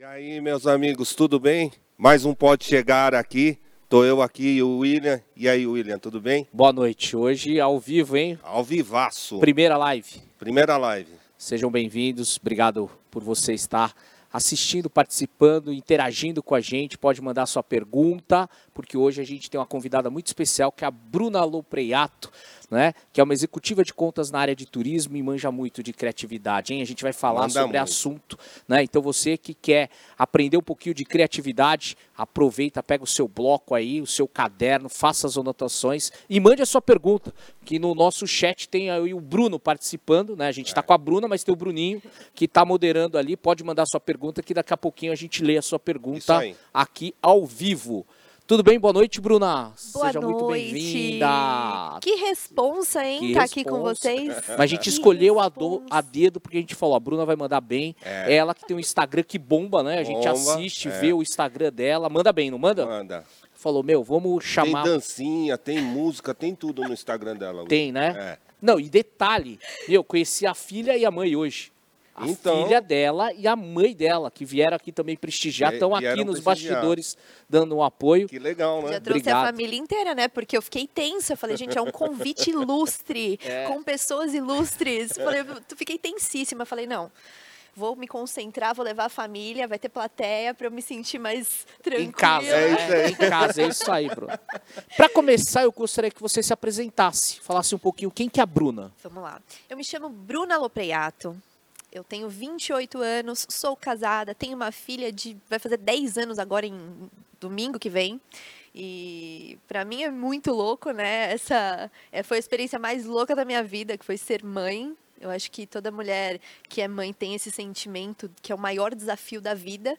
E aí, meus amigos, tudo bem? Mais um Pode Chegar aqui. Tô eu aqui e o William. E aí, William, tudo bem? Boa noite. Hoje ao vivo, hein? Ao vivaço. Primeira live. Primeira live. Sejam bem-vindos. Obrigado por você estar assistindo, participando, interagindo com a gente. Pode mandar sua pergunta, porque hoje a gente tem uma convidada muito especial, que é a Bruna Lopreato né? Que é uma executiva de contas na área de turismo e manja muito de criatividade, hein? A gente vai falar Manda sobre muito. assunto, né? Então você que quer aprender um pouquinho de criatividade, aproveita, pega o seu bloco aí, o seu caderno, faça as anotações e mande a sua pergunta, que no nosso chat tem aí o Bruno participando, né? A gente está é. com a Bruna, mas tem o Bruninho que está moderando ali. Pode mandar a sua pergunta, que daqui a pouquinho a gente lê a sua pergunta aqui ao vivo. Tudo bem? Boa noite, Bruna. Boa Seja noite. muito bem-vinda. Que responsa, hein? Que tá responsa. aqui com vocês. Mas a gente que escolheu a, do, a, dedo porque a gente falou, a Bruna vai mandar bem. É. Ela que tem um Instagram que bomba, né? A gente bomba, assiste, é. vê o Instagram dela. Manda bem, não manda? Manda. Falou, meu, vamos chamar... Tem dancinha, tem música, tem tudo no Instagram dela. Tem, né? É. Não, e detalhe, eu conheci a filha e a mãe hoje. A então, filha dela e a mãe dela, que vieram aqui também prestigiar, estão aqui nos bastidores dando um apoio. Que legal, né? Já trouxe Obrigado. a família inteira, né? Porque eu fiquei tensa. Eu falei, gente, é um convite ilustre, é. com pessoas ilustres. Eu falei, eu fiquei tensíssima. Eu falei, não vou me concentrar, vou levar a família, vai ter plateia para eu me sentir mais tranquila. Em casa, é isso aí. em casa, é isso aí, Bruno. Para começar, eu gostaria que você se apresentasse, falasse um pouquinho quem que é a Bruna. Vamos lá. Eu me chamo Bruna Lopreato, eu tenho 28 anos, sou casada, tenho uma filha de. vai fazer 10 anos agora em domingo que vem. E para mim é muito louco, né? Essa é, foi a experiência mais louca da minha vida, que foi ser mãe. Eu acho que toda mulher que é mãe tem esse sentimento que é o maior desafio da vida.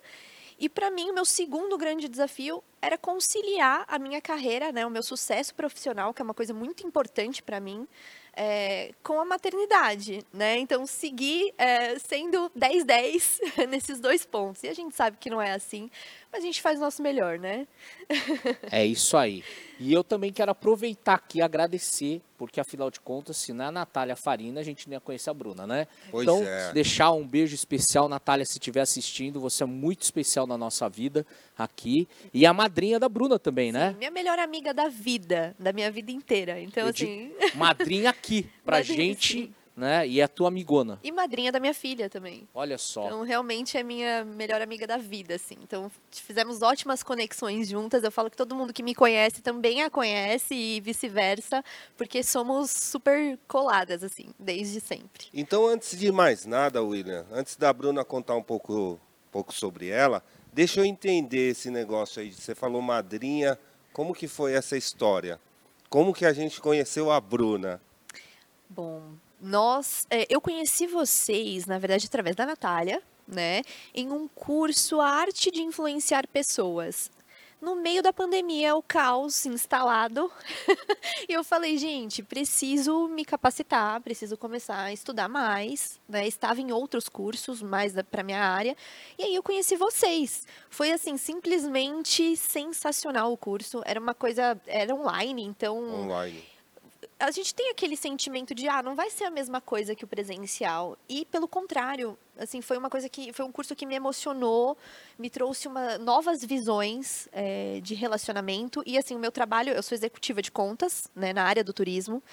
E para mim, o meu segundo grande desafio era conciliar a minha carreira, né, o meu sucesso profissional, que é uma coisa muito importante para mim, é, com a maternidade, né? Então, seguir é, sendo 10-10 nesses dois pontos. E a gente sabe que não é assim, mas a gente faz o nosso melhor, né? é isso aí. E eu também quero aproveitar aqui e agradecer, porque afinal de contas, se não é a Natália Farina, a gente nem ia conhecer a Bruna, né? Pois então, é. deixar um beijo especial, Natália, se estiver assistindo, você é muito especial na nossa vida aqui. E a madrinha da Bruna também, né? Sim, minha melhor amiga da vida, da minha vida inteira. Então, eu assim. Madrinha aqui, pra madrinha, gente. Sim né? E é a tua amigona. E madrinha da minha filha também. Olha só. Então, realmente é minha melhor amiga da vida, assim. Então, fizemos ótimas conexões juntas. Eu falo que todo mundo que me conhece também a conhece e vice-versa, porque somos super coladas, assim, desde sempre. Então, antes de mais nada, William, antes da Bruna contar um pouco, um pouco sobre ela, deixa eu entender esse negócio aí. Você falou madrinha, como que foi essa história? Como que a gente conheceu a Bruna? Bom, nós, é, eu conheci vocês, na verdade, através da Natália, né, em um curso Arte de Influenciar Pessoas. No meio da pandemia, o caos instalado, e eu falei, gente, preciso me capacitar, preciso começar a estudar mais, né? Estava em outros cursos, mais para minha área, e aí eu conheci vocês. Foi assim, simplesmente sensacional o curso. Era uma coisa, era online, então online a gente tem aquele sentimento de, ah, não vai ser a mesma coisa que o presencial. E, pelo contrário, assim, foi uma coisa que, foi um curso que me emocionou, me trouxe uma, novas visões é, de relacionamento. E, assim, o meu trabalho, eu sou executiva de contas, né, na área do turismo.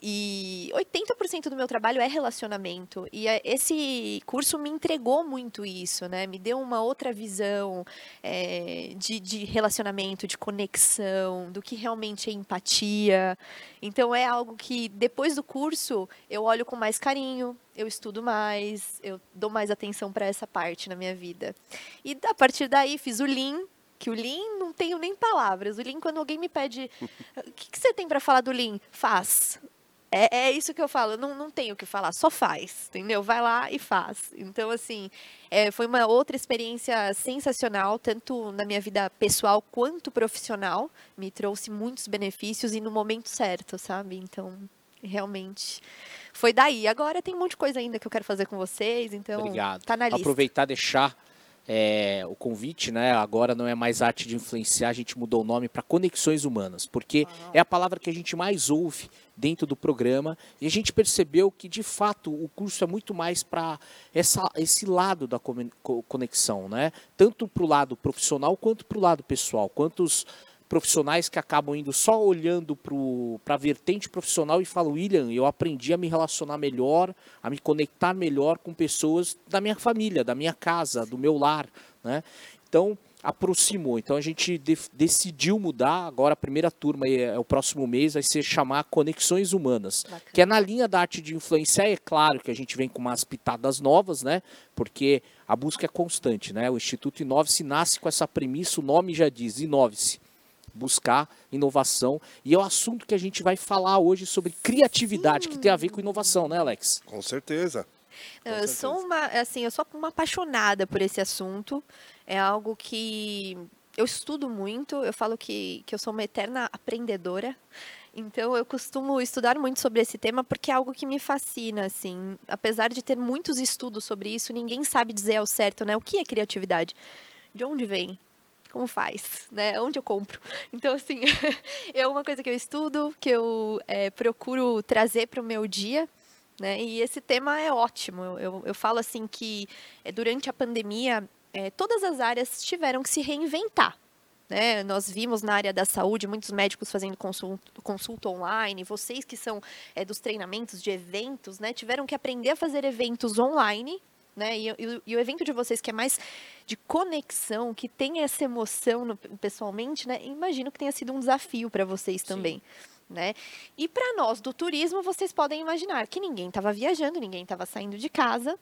E 80% do meu trabalho é relacionamento. E é, esse curso me entregou muito isso, né? Me deu uma outra visão é, de, de relacionamento, de conexão, do que realmente é empatia. Então é algo que depois do curso eu olho com mais carinho, eu estudo mais, eu dou mais atenção para essa parte na minha vida. E a partir daí fiz o Lean, que o Lean não tenho nem palavras. O Lean, quando alguém me pede, o que, que você tem para falar do Lean? Faz. É, é isso que eu falo, não, não tenho o que falar, só faz, entendeu? Vai lá e faz. Então, assim, é, foi uma outra experiência sensacional, tanto na minha vida pessoal quanto profissional. Me trouxe muitos benefícios e no momento certo, sabe? Então, realmente foi daí. Agora tem um monte de coisa ainda que eu quero fazer com vocês, então Obrigado. tá na lista. Aproveitar deixar é, o convite, né? Agora não é mais arte de influenciar, a gente mudou o nome para conexões humanas, porque é a palavra que a gente mais ouve dentro do programa e a gente percebeu que de fato o curso é muito mais para esse lado da conexão, né? Tanto para o lado profissional quanto para o lado pessoal. Quantos profissionais que acabam indo só olhando para a vertente profissional e falam, William, eu aprendi a me relacionar melhor, a me conectar melhor com pessoas da minha família, da minha casa, do meu lar. Né? Então, aproximou. Então a gente de decidiu mudar. Agora a primeira turma é, é, o próximo mês vai ser chamar Conexões Humanas, Bacana. que é na linha da arte de influenciar. É claro que a gente vem com umas pitadas novas, né? Porque a busca é constante, né? O Instituto Inove-se nasce com essa premissa, o nome já diz, Inove-se buscar inovação. E é o assunto que a gente vai falar hoje sobre criatividade, Sim. que tem a ver com inovação, né, Alex? Com certeza. Com eu certeza. sou uma, assim, eu sou uma apaixonada por esse assunto. É algo que eu estudo muito. Eu falo que, que eu sou uma eterna aprendedora. Então eu costumo estudar muito sobre esse tema porque é algo que me fascina, assim. Apesar de ter muitos estudos sobre isso, ninguém sabe dizer ao certo, né? O que é criatividade? De onde vem? Como faz, né? Onde eu compro? Então, assim, é uma coisa que eu estudo, que eu é, procuro trazer para o meu dia, né? E esse tema é ótimo. Eu, eu, eu falo assim que é, durante a pandemia, é, todas as áreas tiveram que se reinventar. Né? Nós vimos na área da saúde muitos médicos fazendo consulta, consulta online, vocês que são é, dos treinamentos de eventos, né, tiveram que aprender a fazer eventos online né? E, e, e, o evento de vocês que é mais de conexão, que tem essa emoção no, pessoalmente, né? Imagino que tenha sido um desafio para vocês também. Né? E para nós do turismo, vocês podem imaginar que ninguém estava viajando, ninguém estava saindo de casa.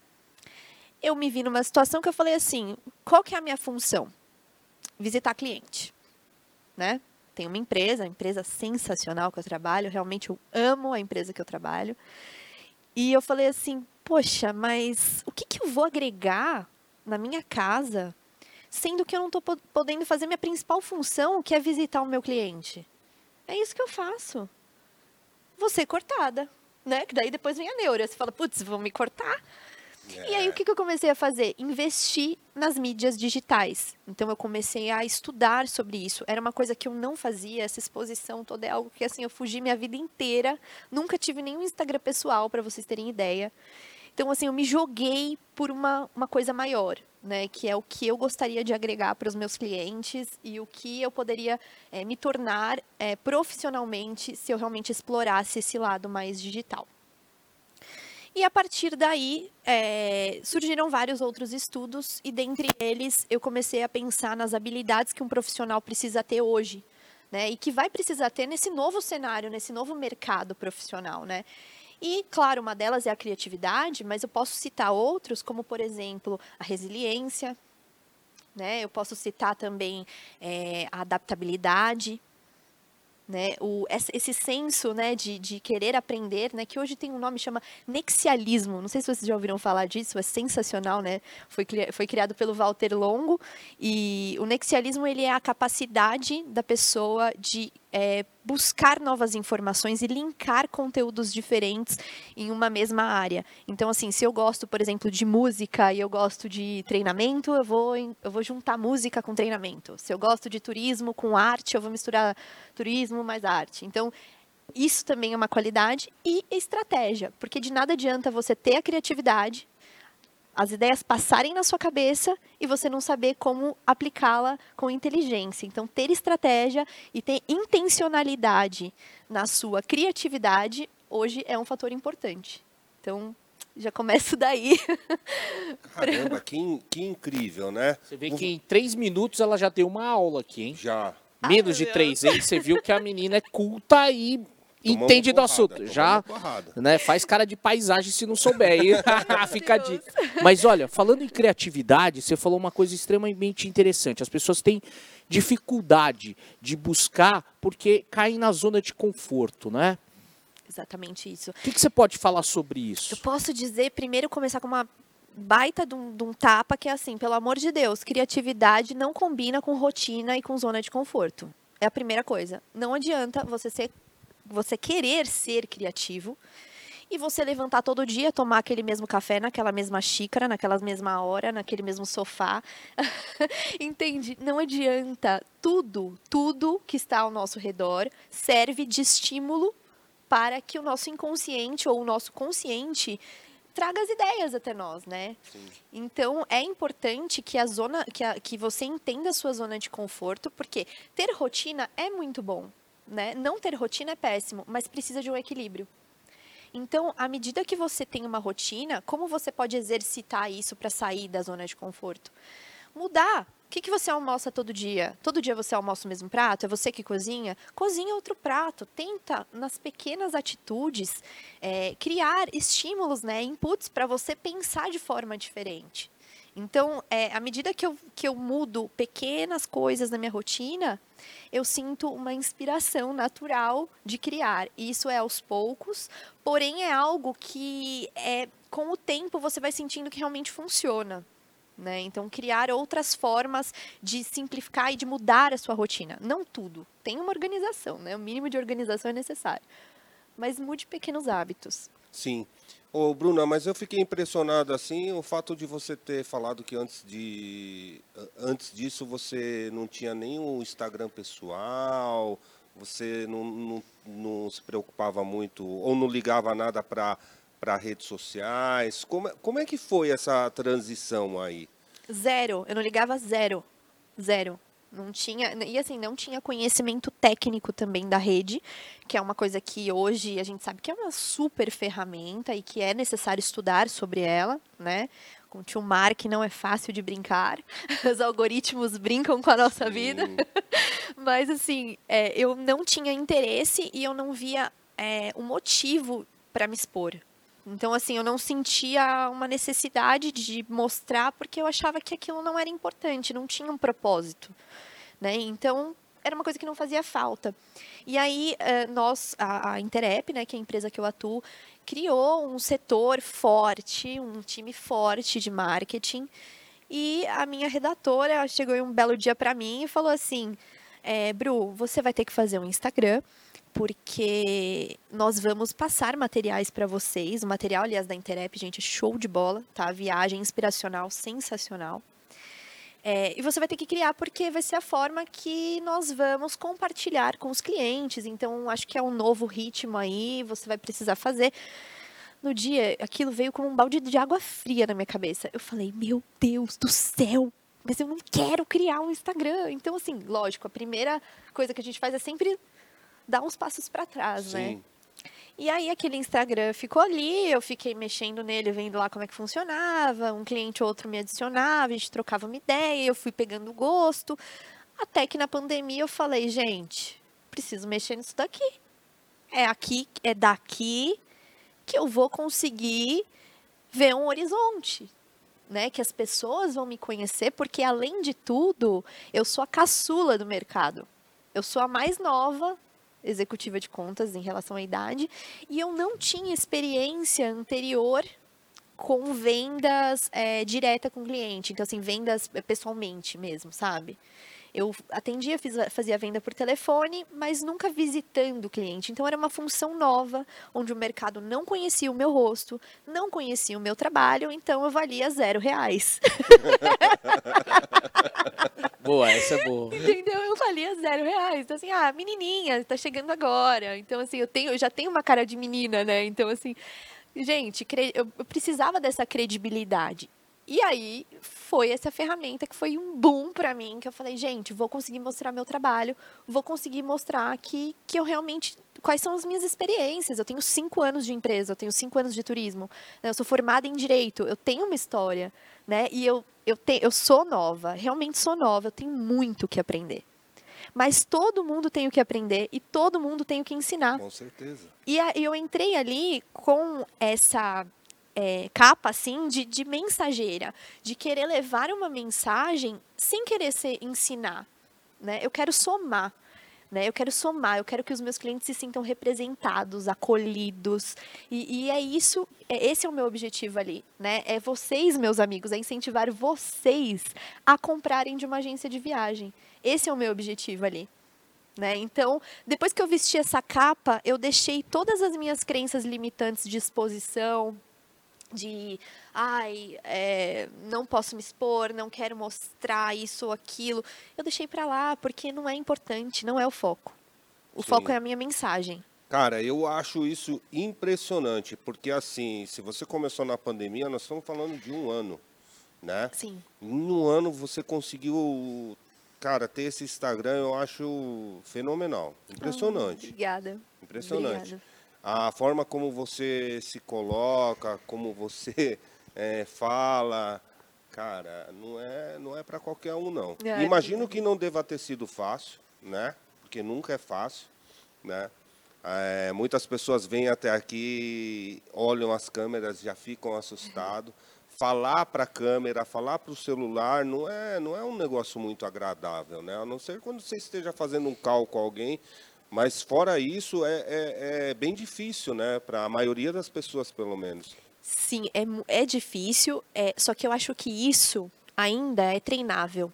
Eu me vi numa situação que eu falei assim: qual que é a minha função? Visitar cliente, né? Tem uma empresa, empresa sensacional que eu trabalho, realmente eu amo a empresa que eu trabalho. E eu falei assim: poxa, mas o que, que eu vou agregar na minha casa, sendo que eu não estou podendo fazer minha principal função, que é visitar o meu cliente? É isso que eu faço. Vou ser cortada, né? Que daí depois vem a neura. Você fala, putz, vão me cortar? E aí, o que, que eu comecei a fazer? Investir nas mídias digitais. Então, eu comecei a estudar sobre isso. Era uma coisa que eu não fazia, essa exposição toda é algo que, assim, eu fugi minha vida inteira. Nunca tive nenhum Instagram pessoal, para vocês terem ideia. Então, assim, eu me joguei por uma, uma coisa maior, né? Que é o que eu gostaria de agregar para os meus clientes e o que eu poderia é, me tornar é, profissionalmente se eu realmente explorasse esse lado mais digital. E a partir daí é, surgiram vários outros estudos e dentre eles eu comecei a pensar nas habilidades que um profissional precisa ter hoje, né? E que vai precisar ter nesse novo cenário, nesse novo mercado profissional, né? E, claro, uma delas é a criatividade, mas eu posso citar outros, como, por exemplo, a resiliência, né? eu posso citar também é, a adaptabilidade, né, o, esse senso né, de, de querer aprender, né, que hoje tem um nome chama nexialismo. Não sei se vocês já ouviram falar disso, é sensacional, né? Foi, foi criado pelo Walter Longo e o nexialismo ele é a capacidade da pessoa de é, buscar novas informações e linkar conteúdos diferentes em uma mesma área. Então, assim, se eu gosto, por exemplo, de música e eu gosto de treinamento, eu vou, eu vou juntar música com treinamento. Se eu gosto de turismo com arte, eu vou misturar turismo mais arte. Então, isso também é uma qualidade e estratégia, porque de nada adianta você ter a criatividade, as ideias passarem na sua cabeça e você não saber como aplicá-la com inteligência. Então, ter estratégia e ter intencionalidade na sua criatividade hoje é um fator importante. Então, já começo daí. Caramba, que, que incrível, né? Você vê que em três minutos ela já deu uma aula aqui, hein? Já. Menos de três, hein? Você viu que a menina é culta e entende do assunto. Já né, faz cara de paisagem se não souber. Aí fica a dica. Mas olha, falando em criatividade, você falou uma coisa extremamente interessante. As pessoas têm dificuldade de buscar porque caem na zona de conforto, né? Exatamente isso. O que, que você pode falar sobre isso? Eu posso dizer, primeiro, começar com uma baita de um, de um, tapa que é assim, pelo amor de Deus, criatividade não combina com rotina e com zona de conforto. É a primeira coisa. Não adianta você ser você querer ser criativo e você levantar todo dia, tomar aquele mesmo café naquela mesma xícara, naquela mesma hora, naquele mesmo sofá. Entende? Não adianta. Tudo, tudo que está ao nosso redor serve de estímulo para que o nosso inconsciente ou o nosso consciente traga as ideias até nós, né? Sim. Então é importante que a zona, que, a, que você entenda a sua zona de conforto, porque ter rotina é muito bom, né? Não ter rotina é péssimo, mas precisa de um equilíbrio. Então, à medida que você tem uma rotina, como você pode exercitar isso para sair da zona de conforto? Mudar. O que, que você almoça todo dia? Todo dia você almoça o mesmo prato? É você que cozinha? Cozinha outro prato. Tenta, nas pequenas atitudes, é, criar estímulos, né, inputs para você pensar de forma diferente. Então, é, à medida que eu, que eu mudo pequenas coisas na minha rotina, eu sinto uma inspiração natural de criar. E isso é aos poucos, porém é algo que é, com o tempo você vai sentindo que realmente funciona. Né? Então, criar outras formas de simplificar e de mudar a sua rotina. Não tudo. Tem uma organização, né? o mínimo de organização é necessário. Mas mude pequenos hábitos. Sim. Ô, Bruna, mas eu fiquei impressionado assim, o fato de você ter falado que antes de antes disso você não tinha nenhum Instagram pessoal, você não, não, não se preocupava muito ou não ligava nada para redes sociais. Como, como é que foi essa transição aí? Zero, eu não ligava zero. Zero. Não tinha, e assim, não tinha conhecimento técnico também da rede, que é uma coisa que hoje a gente sabe que é uma super ferramenta e que é necessário estudar sobre ela, né? Com o tio Mark não é fácil de brincar, os algoritmos brincam com a nossa vida. Mas assim, é, eu não tinha interesse e eu não via é, um motivo para me expor, então, assim, eu não sentia uma necessidade de mostrar porque eu achava que aquilo não era importante, não tinha um propósito. Né? Então, era uma coisa que não fazia falta. E aí, eh, nós, a, Interep, né, que é a empresa que eu atuo, criou um setor forte, um time forte de marketing. E a minha redatora chegou um belo dia para mim e falou assim: é, Bru, você vai ter que fazer um Instagram porque nós vamos passar materiais para vocês. O material, aliás, da Interep, gente, é show de bola, tá? Viagem inspiracional, sensacional. É, e você vai ter que criar porque vai ser a forma que nós vamos compartilhar com os clientes. Então, acho que é um novo ritmo aí, você vai precisar fazer. No dia, aquilo veio como um balde de água fria na minha cabeça. Eu falei, meu Deus do céu, mas eu não quero criar um Instagram. Então, assim, lógico, a primeira coisa que a gente faz é sempre dar uns passos para trás, né? Sim. né? E aí aquele Instagram ficou ali, eu fiquei mexendo nele, vendo lá como é que funcionava, um cliente ou outro me adicionava, a gente trocava uma ideia, eu fui pegando gosto, até que na pandemia eu falei, gente, preciso mexer nisso daqui. É aqui, é daqui que eu vou conseguir ver um horizonte, né? Que as pessoas vão me conhecer, porque além de tudo, eu sou a caçula do mercado. Eu sou a mais nova executiva de contas em relação à idade, e eu não tinha experiência anterior com vendas é, direta com o cliente, então assim, vendas pessoalmente mesmo, sabe? Eu atendia, fiz, fazia venda por telefone, mas nunca visitando o cliente. Então era uma função nova, onde o mercado não conhecia o meu rosto, não conhecia o meu trabalho, então eu valia zero reais. Boa, essa é boa. Entendeu? Eu valia zero reais. Então, assim, ah, menininha, tá chegando agora. Então, assim, eu, tenho, eu já tenho uma cara de menina, né? Então, assim, gente, eu precisava dessa credibilidade. E aí foi essa ferramenta que foi um boom para mim, que eu falei, gente, vou conseguir mostrar meu trabalho, vou conseguir mostrar que, que eu realmente quais são as minhas experiências. Eu tenho cinco anos de empresa, eu tenho cinco anos de turismo, né? eu sou formada em direito, eu tenho uma história, né? E eu, eu, te, eu sou nova, realmente sou nova, eu tenho muito que aprender. Mas todo mundo tem o que aprender e todo mundo tem o que ensinar. Com certeza. E eu entrei ali com essa é, capa assim de, de mensageira, de querer levar uma mensagem sem querer ser ensinar. Né? Eu quero somar. Né? Eu quero somar, eu quero que os meus clientes se sintam representados, acolhidos. E, e, é isso, é, esse é o meu objetivo ali. Né? É vocês, meus amigos, é incentivar vocês a comprarem de uma agência de viagem. Esse é o meu objetivo ali. Né? Então, depois que eu vesti essa capa, eu deixei todas as minhas crenças limitantes de exposição, de ai, é, não posso me expor, não quero mostrar isso ou aquilo. Eu deixei para lá porque não é importante, não é o foco. O Sim. foco é a minha mensagem. Cara, eu acho isso impressionante, porque assim, se você começou na pandemia, nós estamos falando de um ano, né? Sim. Em um ano você conseguiu, cara, ter esse Instagram, eu acho fenomenal, impressionante. Oh, obrigada. Impressionante. Obrigada. A forma como você se coloca, como você é, fala, cara, não é, não é para qualquer um não. É, Imagino que não deva ter sido fácil, né? Porque nunca é fácil, né? É, muitas pessoas vêm até aqui, olham as câmeras, já ficam assustados. Falar para a câmera, falar para o celular, não é, não é um negócio muito agradável, né? A não ser quando você esteja fazendo um call com alguém, mas fora isso é, é, é bem difícil, né? Para a maioria das pessoas, pelo menos. Sim, é, é difícil, é, só que eu acho que isso ainda é treinável.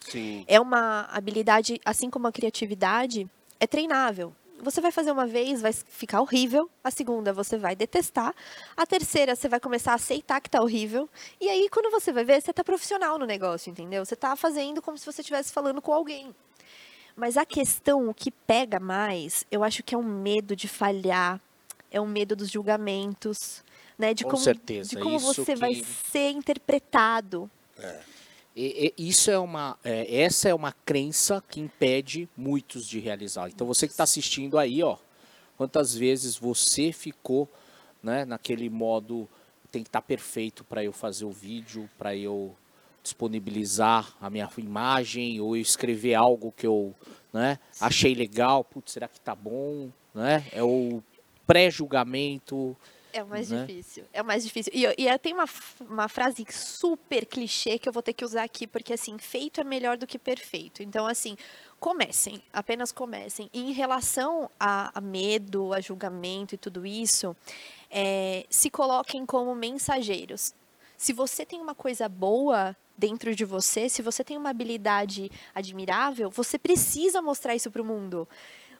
Sim. É uma habilidade, assim como a criatividade, é treinável você vai fazer uma vez, vai ficar horrível. A segunda você vai detestar. A terceira você vai começar a aceitar que tá horrível. E aí, quando você vai ver, você tá profissional no negócio, entendeu? Você tá fazendo como se você estivesse falando com alguém. Mas a questão, o que pega mais, eu acho que é um medo de falhar, é um medo dos julgamentos, né? De com como, certeza. De como Isso você que... vai ser interpretado. É. E, e, isso é uma, é, essa é uma crença que impede muitos de realizar. Então você que está assistindo aí, ó, quantas vezes você ficou, né, naquele modo tem que estar tá perfeito para eu fazer o vídeo, para eu disponibilizar a minha imagem ou eu escrever algo que eu, né, achei legal, putz, será que tá bom, né? É o pré-julgamento, é o mais né? difícil. É o mais difícil. E, e tem uma, uma frase super clichê que eu vou ter que usar aqui, porque assim, feito é melhor do que perfeito. Então, assim, comecem, apenas comecem. E em relação a, a medo, a julgamento e tudo isso, é, se coloquem como mensageiros. Se você tem uma coisa boa dentro de você, se você tem uma habilidade admirável, você precisa mostrar isso para o mundo.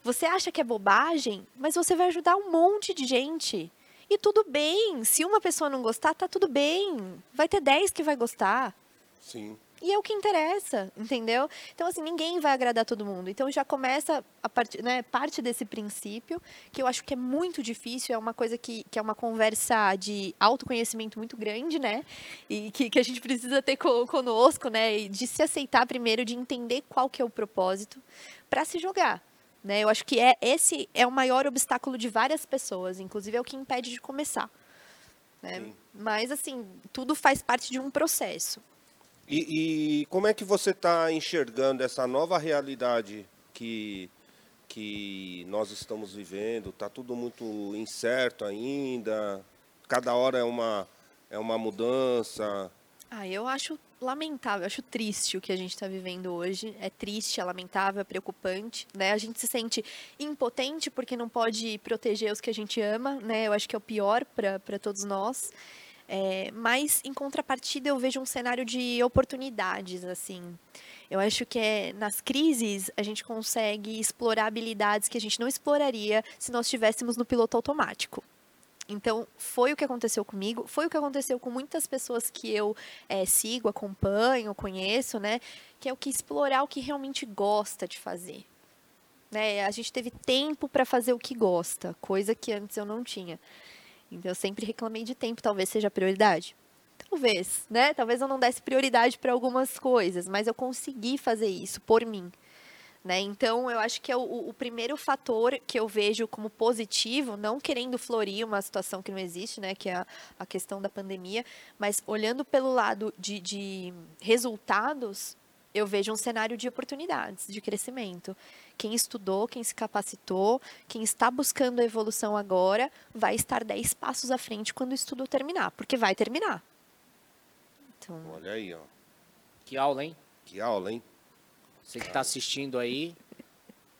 Você acha que é bobagem, mas você vai ajudar um monte de gente. E tudo bem. Se uma pessoa não gostar, tá tudo bem. Vai ter 10 que vai gostar. Sim. E é o que interessa, entendeu? Então, assim, ninguém vai agradar todo mundo. Então, já começa a part, né, parte desse princípio, que eu acho que é muito difícil, é uma coisa que, que é uma conversa de autoconhecimento muito grande, né? E que, que a gente precisa ter co, conosco, né? E de se aceitar primeiro, de entender qual que é o propósito, para se jogar. Né? Eu acho que é, esse é o maior obstáculo de várias pessoas, inclusive é o que impede de começar. Né? Mas, assim, tudo faz parte de um processo. E, e como é que você está enxergando essa nova realidade que, que nós estamos vivendo? Está tudo muito incerto ainda? Cada hora é uma, é uma mudança? Ah, eu acho lamentável, acho triste o que a gente está vivendo hoje. É triste, é lamentável, é preocupante, né? A gente se sente impotente porque não pode proteger os que a gente ama, né? Eu acho que é o pior para todos nós. É, mas, em contrapartida, eu vejo um cenário de oportunidades, assim. Eu acho que é, nas crises a gente consegue explorar habilidades que a gente não exploraria se nós estivéssemos no piloto automático. Então, foi o que aconteceu comigo, foi o que aconteceu com muitas pessoas que eu é, sigo, acompanho, conheço, né? Que é o que explorar o que realmente gosta de fazer. Né? A gente teve tempo para fazer o que gosta, coisa que antes eu não tinha. Então, eu sempre reclamei de tempo, talvez seja prioridade. Talvez, né? Talvez eu não desse prioridade para algumas coisas, mas eu consegui fazer isso por mim. Né? Então, eu acho que é o, o, primeiro fator que eu vejo como positivo, não querendo florir uma situação que não existe, né? que é a, a questão da pandemia, mas olhando pelo lado de, de resultados, eu vejo um cenário de oportunidades, de crescimento. Quem estudou, quem se capacitou, quem está buscando a evolução agora, vai estar 10 passos à frente quando o estudo terminar, porque vai terminar. Então... Olha aí, ó. Que aula, hein? Que aula, hein? Você que está assistindo aí,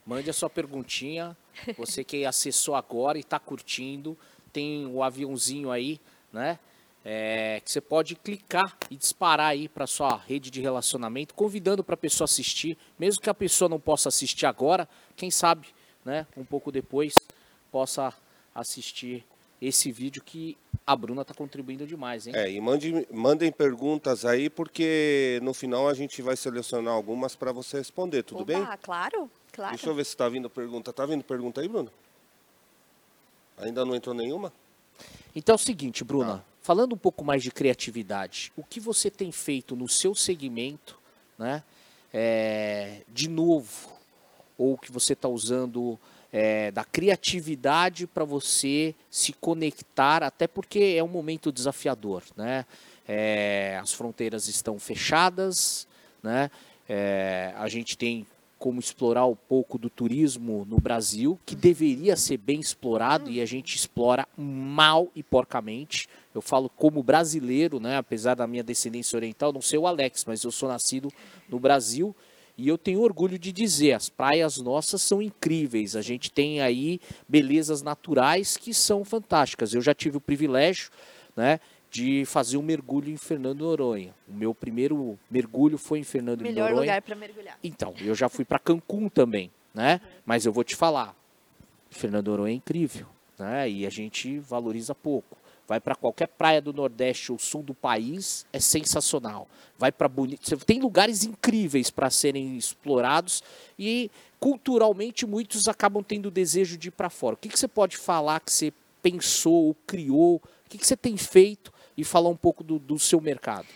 mande a sua perguntinha. Você que acessou agora e está curtindo, tem o aviãozinho aí, né? É, que você pode clicar e disparar aí para sua rede de relacionamento, convidando para a pessoa assistir, mesmo que a pessoa não possa assistir agora, quem sabe, né, um pouco depois possa assistir esse vídeo que a Bruna está contribuindo demais, hein? É, e mande, mandem perguntas aí, porque no final a gente vai selecionar algumas para você responder, tudo Opa, bem? claro, claro. Deixa eu ver se está vindo pergunta. Está vindo pergunta aí, Bruno? Ainda não entrou nenhuma? Então é o seguinte, Bruna, Tá. Falando um pouco mais de criatividade, o que você tem feito no seu segmento, né? é, de novo, ou que você está usando é, da criatividade para você se conectar, até porque é um momento desafiador, né? É, as fronteiras estão fechadas, né? É, a gente tem como explorar um pouco do turismo no Brasil, que deveria ser bem explorado e a gente explora mal e porcamente. Eu falo como brasileiro, né? apesar da minha descendência oriental, não sei o Alex, mas eu sou nascido no Brasil e eu tenho orgulho de dizer, as praias nossas são incríveis. A gente tem aí belezas naturais que são fantásticas. Eu já tive o privilégio, né, de fazer um mergulho em Fernando de Noronha. O meu primeiro mergulho foi em Fernando de Melhor Noronha. lugar para mergulhar. Então, eu já fui para Cancún também, né? Mas eu vou te falar, Fernando Noronha é incrível, né? E a gente valoriza pouco. Vai para qualquer praia do Nordeste ou Sul do país, é sensacional. Vai para bonito, tem lugares incríveis para serem explorados e culturalmente muitos acabam tendo o desejo de ir para fora. O que, que você pode falar que você pensou ou criou? O que, que você tem feito e falar um pouco do, do seu mercado?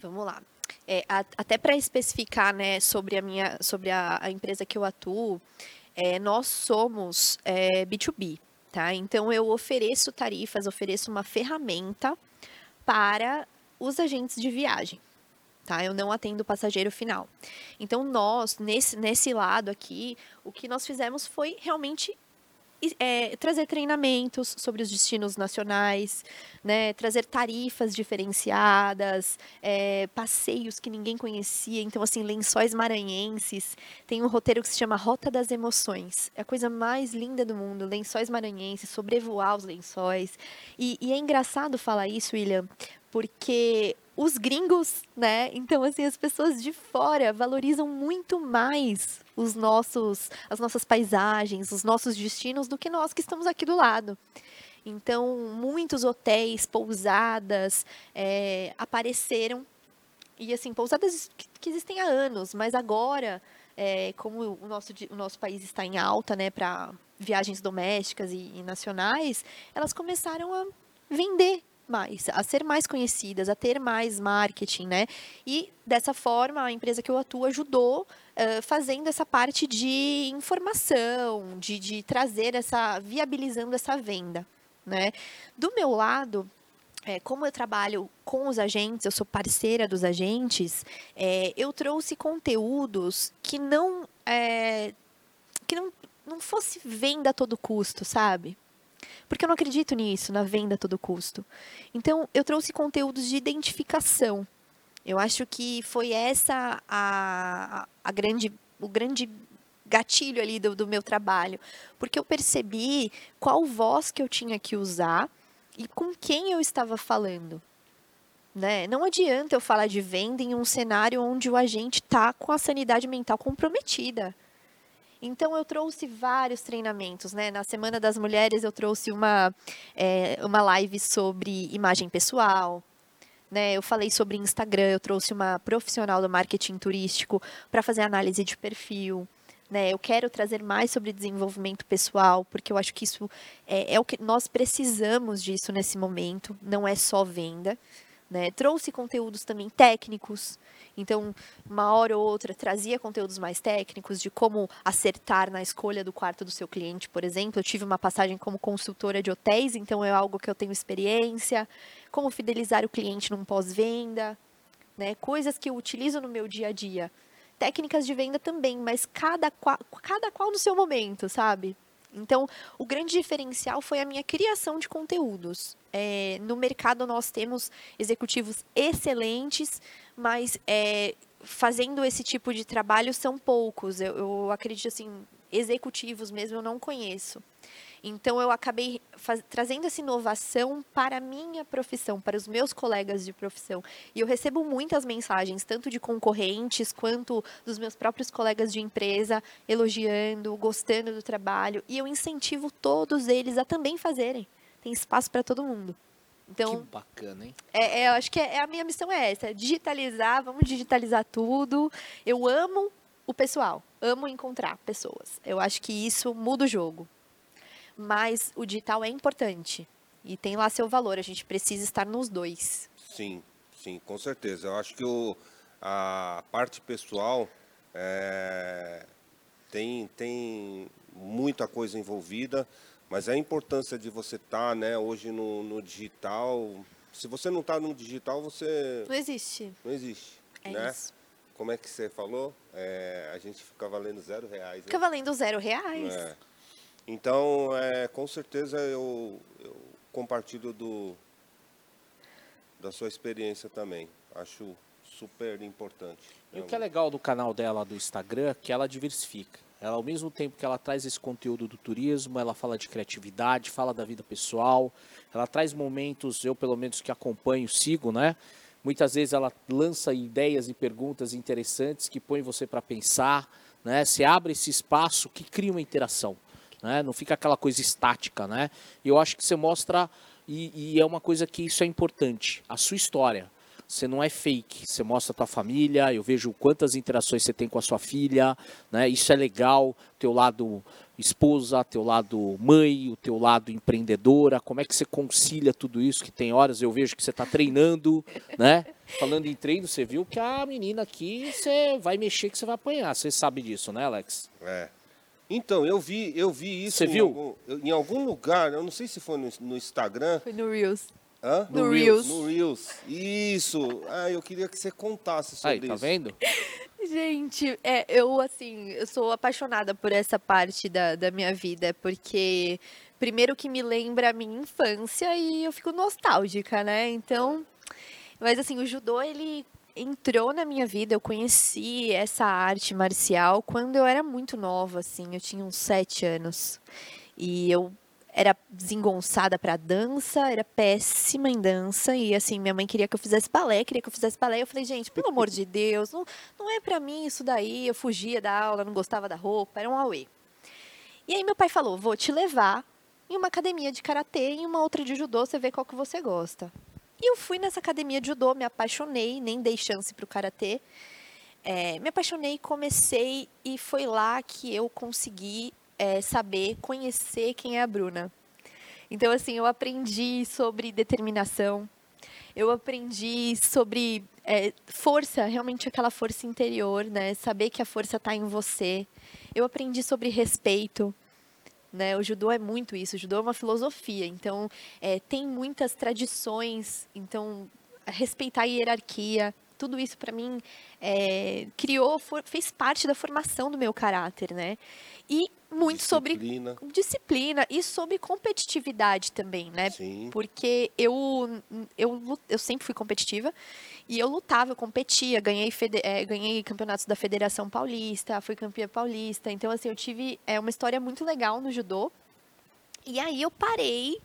Vamos lá. É, a- até para especificar, né, sobre a minha, sobre a, a empresa que eu atuo, é, nós somos é, B2B, tá? Então eu ofereço tarifas, ofereço uma ferramenta para os agentes de viagem, tá? Eu não atendo o passageiro final. Então nós nesse nesse lado aqui, o que nós fizemos foi realmente é, trazer treinamentos sobre os destinos nacionais, né, trazer tarifas diferenciadas, é, passeios que ninguém conhecia, então assim lençóis maranhenses. Tem um roteiro que se chama Rota das Emoções. É a coisa mais linda do mundo, lençóis maranhenses, sobrevoar os lençóis. E, e é engraçado falar isso, William, porque os gringos, né? Então assim as pessoas de fora valorizam muito mais os nossos, as nossas paisagens, os nossos destinos do que nós que estamos aqui do lado. Então muitos hotéis, pousadas eh, apareceram e assim pousadas que, existem há anos, mas agora eh, como o nosso o nosso país está em alta, né, para viagens domésticas e, e nacionais, elas começaram a vender mais, a ser mais conhecidas, a ter mais marketing, né? E dessa forma a empresa que eu atuo ajudou eh, fazendo essa parte de informação, de, de trazer essa, viabilizando essa venda, né? Do meu lado, é, como eu trabalho com os agentes, eu sou parceira dos agentes, é, eu trouxe conteúdos que não é, que não, não fosse venda a todo custo, sabe? Porque eu não acredito nisso, na venda a todo custo. Então, eu trouxe conteúdos de identificação. Eu acho que foi essa a, a, grande, o grande gatilho ali do, do meu trabalho. Porque eu percebi qual voz que eu tinha que usar e com quem eu estava falando. Né? Não adianta eu falar de venda em um cenário onde o agente está com a sanidade mental comprometida. Então eu trouxe vários treinamentos, né? Na Semana das Mulheres eu trouxe uma, é, uma live sobre imagem pessoal, né? Eu falei sobre Instagram, eu trouxe uma profissional do marketing turístico para fazer análise de perfil. Né? Eu quero trazer mais sobre desenvolvimento pessoal, porque eu acho que isso é, é o que nós precisamos disso nesse momento, não é só venda. Né? Trouxe conteúdos também técnicos, então, uma hora ou outra, trazia conteúdos mais técnicos de como acertar na escolha do quarto do seu cliente, por exemplo. Eu tive uma passagem como consultora de hotéis, então é algo que eu tenho experiência. Como fidelizar o cliente num pós-venda, né? Coisas que eu utilizo no meu dia a dia. Técnicas de venda também, mas cada cada qual no seu momento, sabe? Então, o grande diferencial foi a minha criação de conteúdos. É, no mercado, nós temos executivos excelentes, mas é, fazendo esse tipo de trabalho são poucos. Eu, eu acredito assim, executivos mesmo eu não conheço. Então eu acabei faz, trazendo essa inovação para a minha profissão, para os meus colegas de profissão. E eu recebo muitas mensagens, tanto de concorrentes quanto dos meus próprios colegas de empresa, elogiando, gostando do trabalho. E eu incentivo todos eles a também fazerem. Tem espaço para todo mundo. Então, que bacana, hein? É, é, eu acho que é, a minha missão é essa: é digitalizar, vamos digitalizar tudo. Eu amo o pessoal, amo encontrar pessoas. Eu acho que isso muda o jogo mas o digital é importante e tem lá seu valor. A gente precisa estar nos dois. Sim, sim, com certeza. Eu acho que o, a parte pessoal é, tem, tem muita coisa envolvida, mas a importância de você estar tá, né, hoje no, no digital. Se você não está no digital, você. Não existe. Não existe. É né? isso. Como é que você falou? É, a gente fica valendo zero reais. Né? Fica valendo zero reais. É. Então, é, com certeza eu, eu compartilho do, da sua experiência também. Acho super importante. E o que é legal do canal dela do Instagram é que ela diversifica. Ela, ao mesmo tempo que ela traz esse conteúdo do turismo, ela fala de criatividade, fala da vida pessoal, ela traz momentos, eu pelo menos que acompanho, sigo, né? Muitas vezes ela lança ideias e perguntas interessantes que põem você para pensar, né? Se abre esse espaço que cria uma interação né? Não fica aquela coisa estática, né? E eu acho que você mostra e, e, é uma coisa que isso é importante, a sua história. Você não é fake, você mostra a tua família, eu vejo quantas interações você tem com a sua filha, né? Isso é legal, teu lado esposa, teu lado mãe, o teu lado empreendedora, como é que você concilia tudo isso? Que tem horas eu vejo que você está treinando, né? Falando em treino, você viu que a menina aqui você vai mexer que você vai apanhar. Você sabe disso, né, Alex? É. Então, eu vi, eu vi isso Você em, viu? Algum, em algum lugar, eu não sei se foi no, no Instagram. Foi no Reels. Hã? No, Reels. No Reels. Isso. Ah, eu queria que você contasse sobre Aí, tá isso. vendo? Gente, é, eu assim, eu sou apaixonada por essa parte da, da minha vida, porque primeiro que me lembra a minha infância e eu fico nostálgica, né? Então, mas assim, o judô ele entrou na minha vida, eu conheci essa arte marcial quando eu era muito nova, assim, eu tinha uns sete anos. E eu era desengonçada para dança, era péssima em dança e assim, minha mãe queria que eu fizesse balé, queria que eu fizesse balé. Eu falei, gente, pelo amor de Deus, não, não é para mim isso daí. Eu fugia da aula, não gostava da roupa, era um auê. E aí meu pai falou, vou te levar em uma academia de karatê e uma outra de judô, você vê qual que você gosta. E eu fui nessa academia de judô, me apaixonei, nem dei chance para o karatê. É, me apaixonei, comecei e foi lá que eu consegui é, saber, conhecer quem é a Bruna. Então, assim, eu aprendi sobre determinação, eu aprendi sobre é, força, realmente aquela força interior, né? Saber que a força está em você. Eu aprendi sobre respeito. Né? O judô é muito isso, o judô é uma filosofia, então é, tem muitas tradições, então respeitar a hierarquia, tudo isso para mim é, criou, for, fez parte da formação do meu caráter, né? E muito Disciplina. sobre disciplina e sobre competitividade também, né? Sim. Porque eu, eu, eu sempre fui competitiva e eu lutava, eu competia, ganhei, é, ganhei campeonatos da Federação Paulista, fui campeã paulista. Então, assim, eu tive é, uma história muito legal no judô. E aí eu parei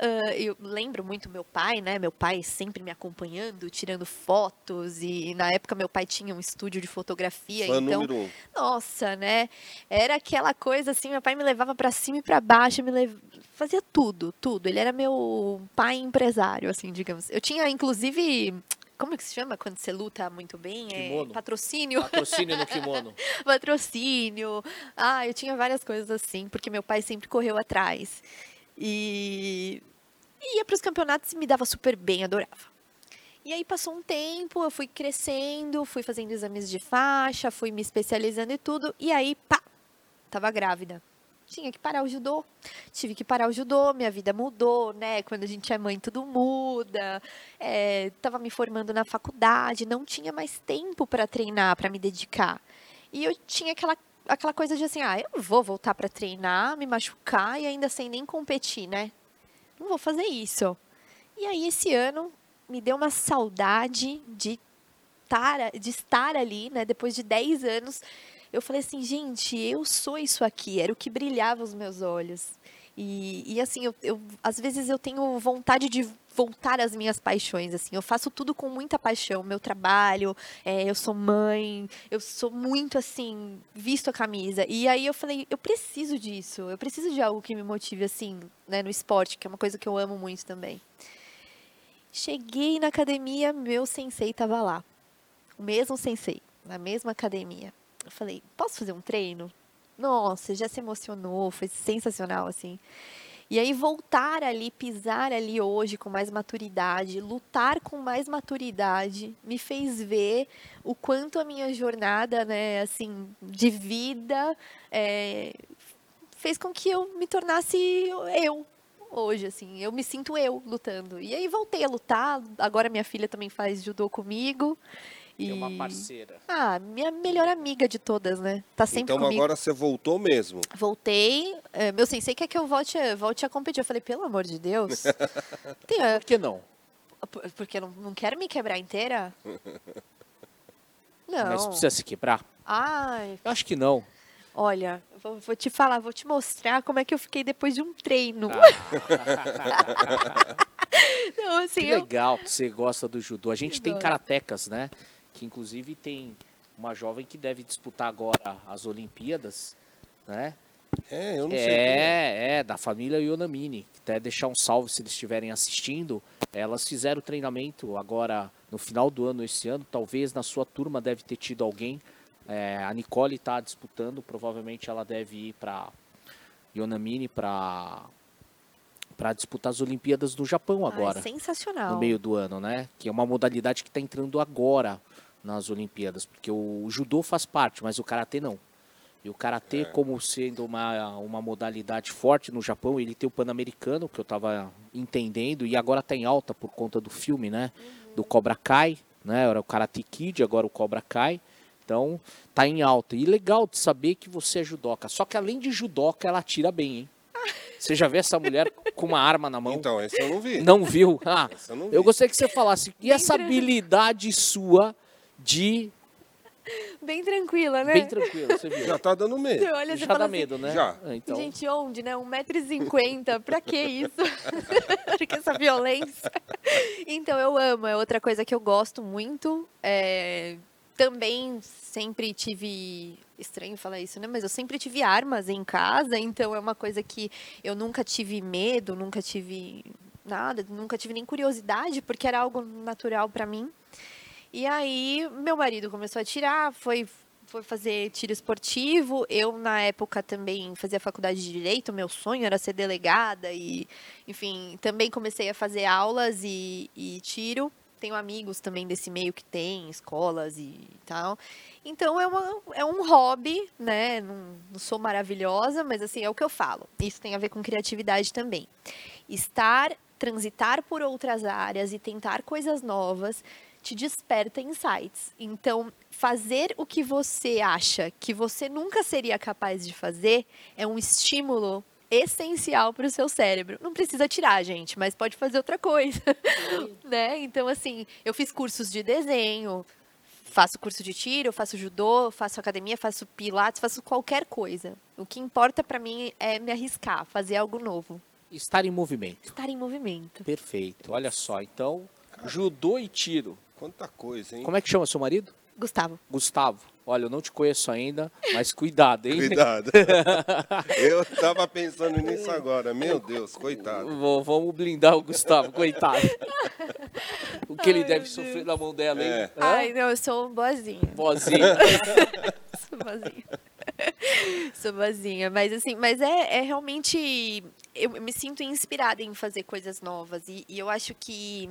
Uh, eu lembro muito meu pai, né? Meu pai sempre me acompanhando, tirando fotos. E na época meu pai tinha um estúdio de fotografia. Fã então, número um. nossa, né? Era aquela coisa assim, meu pai me levava para cima e para baixo, me lev... fazia tudo, tudo. Ele era meu pai empresário, assim, digamos. Eu tinha, inclusive, como que se chama quando você luta muito bem? Kimono. É patrocínio. Patrocínio no kimono. patrocínio. Ah, eu tinha várias coisas assim, porque meu pai sempre correu atrás. E e ia para os campeonatos e me dava super bem, adorava. E aí passou um tempo, eu fui crescendo, fui fazendo exames de faixa, fui me especializando e tudo. E aí, pá, tava grávida. Tinha que parar o judô. Tive que parar o judô, minha vida mudou, né? Quando a gente é mãe, tudo muda. É, tava me formando na faculdade, não tinha mais tempo para treinar, para me dedicar. E eu tinha aquela aquela coisa de assim, ah, eu vou voltar para treinar, me machucar e ainda sem nem competir, né? não vou fazer isso. E aí esse ano me deu uma saudade de estar, de estar ali, né? Depois de 10 anos, eu falei assim, gente, eu sou isso aqui, era o que brilhava os meus olhos. E, e assim, eu, eu, às vezes eu tenho vontade de voltar às minhas paixões, assim. Eu faço tudo com muita paixão. Meu trabalho, é, eu sou mãe, eu sou muito, assim, visto a camisa. E aí eu falei, eu preciso disso. Eu preciso de algo que me motive, assim, né, no esporte, que é uma coisa que eu amo muito também. Cheguei na academia, meu sensei estava lá. O mesmo sensei, na mesma academia. Eu falei, posso fazer um treino? Nossa, já se emocionou, foi sensacional, assim. E aí voltar ali, pisar ali hoje com mais maturidade, lutar com mais maturidade, me fez ver o quanto a minha jornada, né, assim, de vida, é, fez com que eu me tornasse eu hoje, assim, eu me sinto eu lutando. E aí voltei a lutar. Agora minha filha também faz judô comigo. E... É uma parceira. Ah, minha melhor amiga de todas, né? Tá sempre então comigo. agora você voltou mesmo. Voltei. É, meu sensei quer que eu volte, volte a competir. Eu falei, pelo amor de Deus. Tem, Por que não? Porque eu não, não quero me quebrar inteira. Não. Mas precisa se quebrar? Ai. Eu acho que não. Olha, vou, vou, te falar, vou te mostrar como é que eu fiquei depois de um treino. Ah. não, assim, que legal eu... que você gosta do judô. A gente tem karatecas, né? Que inclusive tem uma jovem que deve disputar agora as Olimpíadas, né? É, eu não é, sei. É, é, da família Yonamini. Até deixar um salve se eles estiverem assistindo. Elas fizeram treinamento agora no final do ano, esse ano. Talvez na sua turma deve ter tido alguém. É, a Nicole está disputando, provavelmente ela deve ir para Yonamini para para disputar as Olimpíadas do Japão agora. Ah, é sensacional. No meio do ano, né? Que é uma modalidade que está entrando agora nas Olimpíadas, porque o, judô faz parte, mas o karatê não. E o karatê, é. como sendo uma, uma modalidade forte no Japão, ele tem o Pan-Americano, que eu estava entendendo, e agora está em alta por conta do filme, né? Uhum. Do Cobra Kai, né? Era o Karate Kid, agora o Cobra Kai. Então, tá em alta. E legal de saber que você é judoca. Só que além de judoca, ela atira bem, hein? Você já vê essa mulher com uma arma na mão? Então, esse eu não vi. Não viu? Ah, eu, não vi. eu gostaria que você falasse. E essa habilidade sua de Bem tranquila, né? Bem tranquila, você viu. Já tá dando medo. Você olha, Já dá assim, medo, né? Já. Ah, então... Gente, onde, né? 1,50m, pra que isso? Porque essa violência. Então, eu amo, é outra coisa que eu gosto muito. É... Também sempre tive. Estranho falar isso, né? Mas eu sempre tive armas em casa, então é uma coisa que eu nunca tive medo, nunca tive nada, nunca tive nem curiosidade, porque era algo natural para mim. E aí, meu marido começou a tirar, foi, foi fazer tiro esportivo. Eu, na época, também fazia faculdade de Direito. Meu sonho era ser delegada. E, enfim, também comecei a fazer aulas e, e tiro. Tenho amigos também desse meio que tem, escolas e tal. Então, é, uma, é um hobby, né? Não, não sou maravilhosa, mas, assim, é o que eu falo. Isso tem a ver com criatividade também. Estar, transitar por outras áreas e tentar coisas novas te desperta insights. Então, fazer o que você acha que você nunca seria capaz de fazer é um estímulo essencial para o seu cérebro. Não precisa tirar, gente, mas pode fazer outra coisa, né? Então, assim, eu fiz cursos de desenho, faço curso de tiro, faço judô, faço academia, faço pilates, faço qualquer coisa. O que importa para mim é me arriscar, fazer algo novo. Estar em movimento. Estar em movimento. Perfeito. Olha só, então, judô e tiro Quanta coisa, hein? Como é que chama seu marido? Gustavo. Gustavo. Olha, eu não te conheço ainda, mas cuidado, hein? Cuidado. eu tava pensando nisso agora. Meu Deus, coitado. vamos blindar o Gustavo, coitado. o que ele Ai, deve sofrer na mão dela, hein? É. Ai, não, eu sou boazinha. Boazinha. sou boazinha. sou boazinha. Mas assim, mas é, é realmente. Eu me sinto inspirada em fazer coisas novas. E, e eu acho que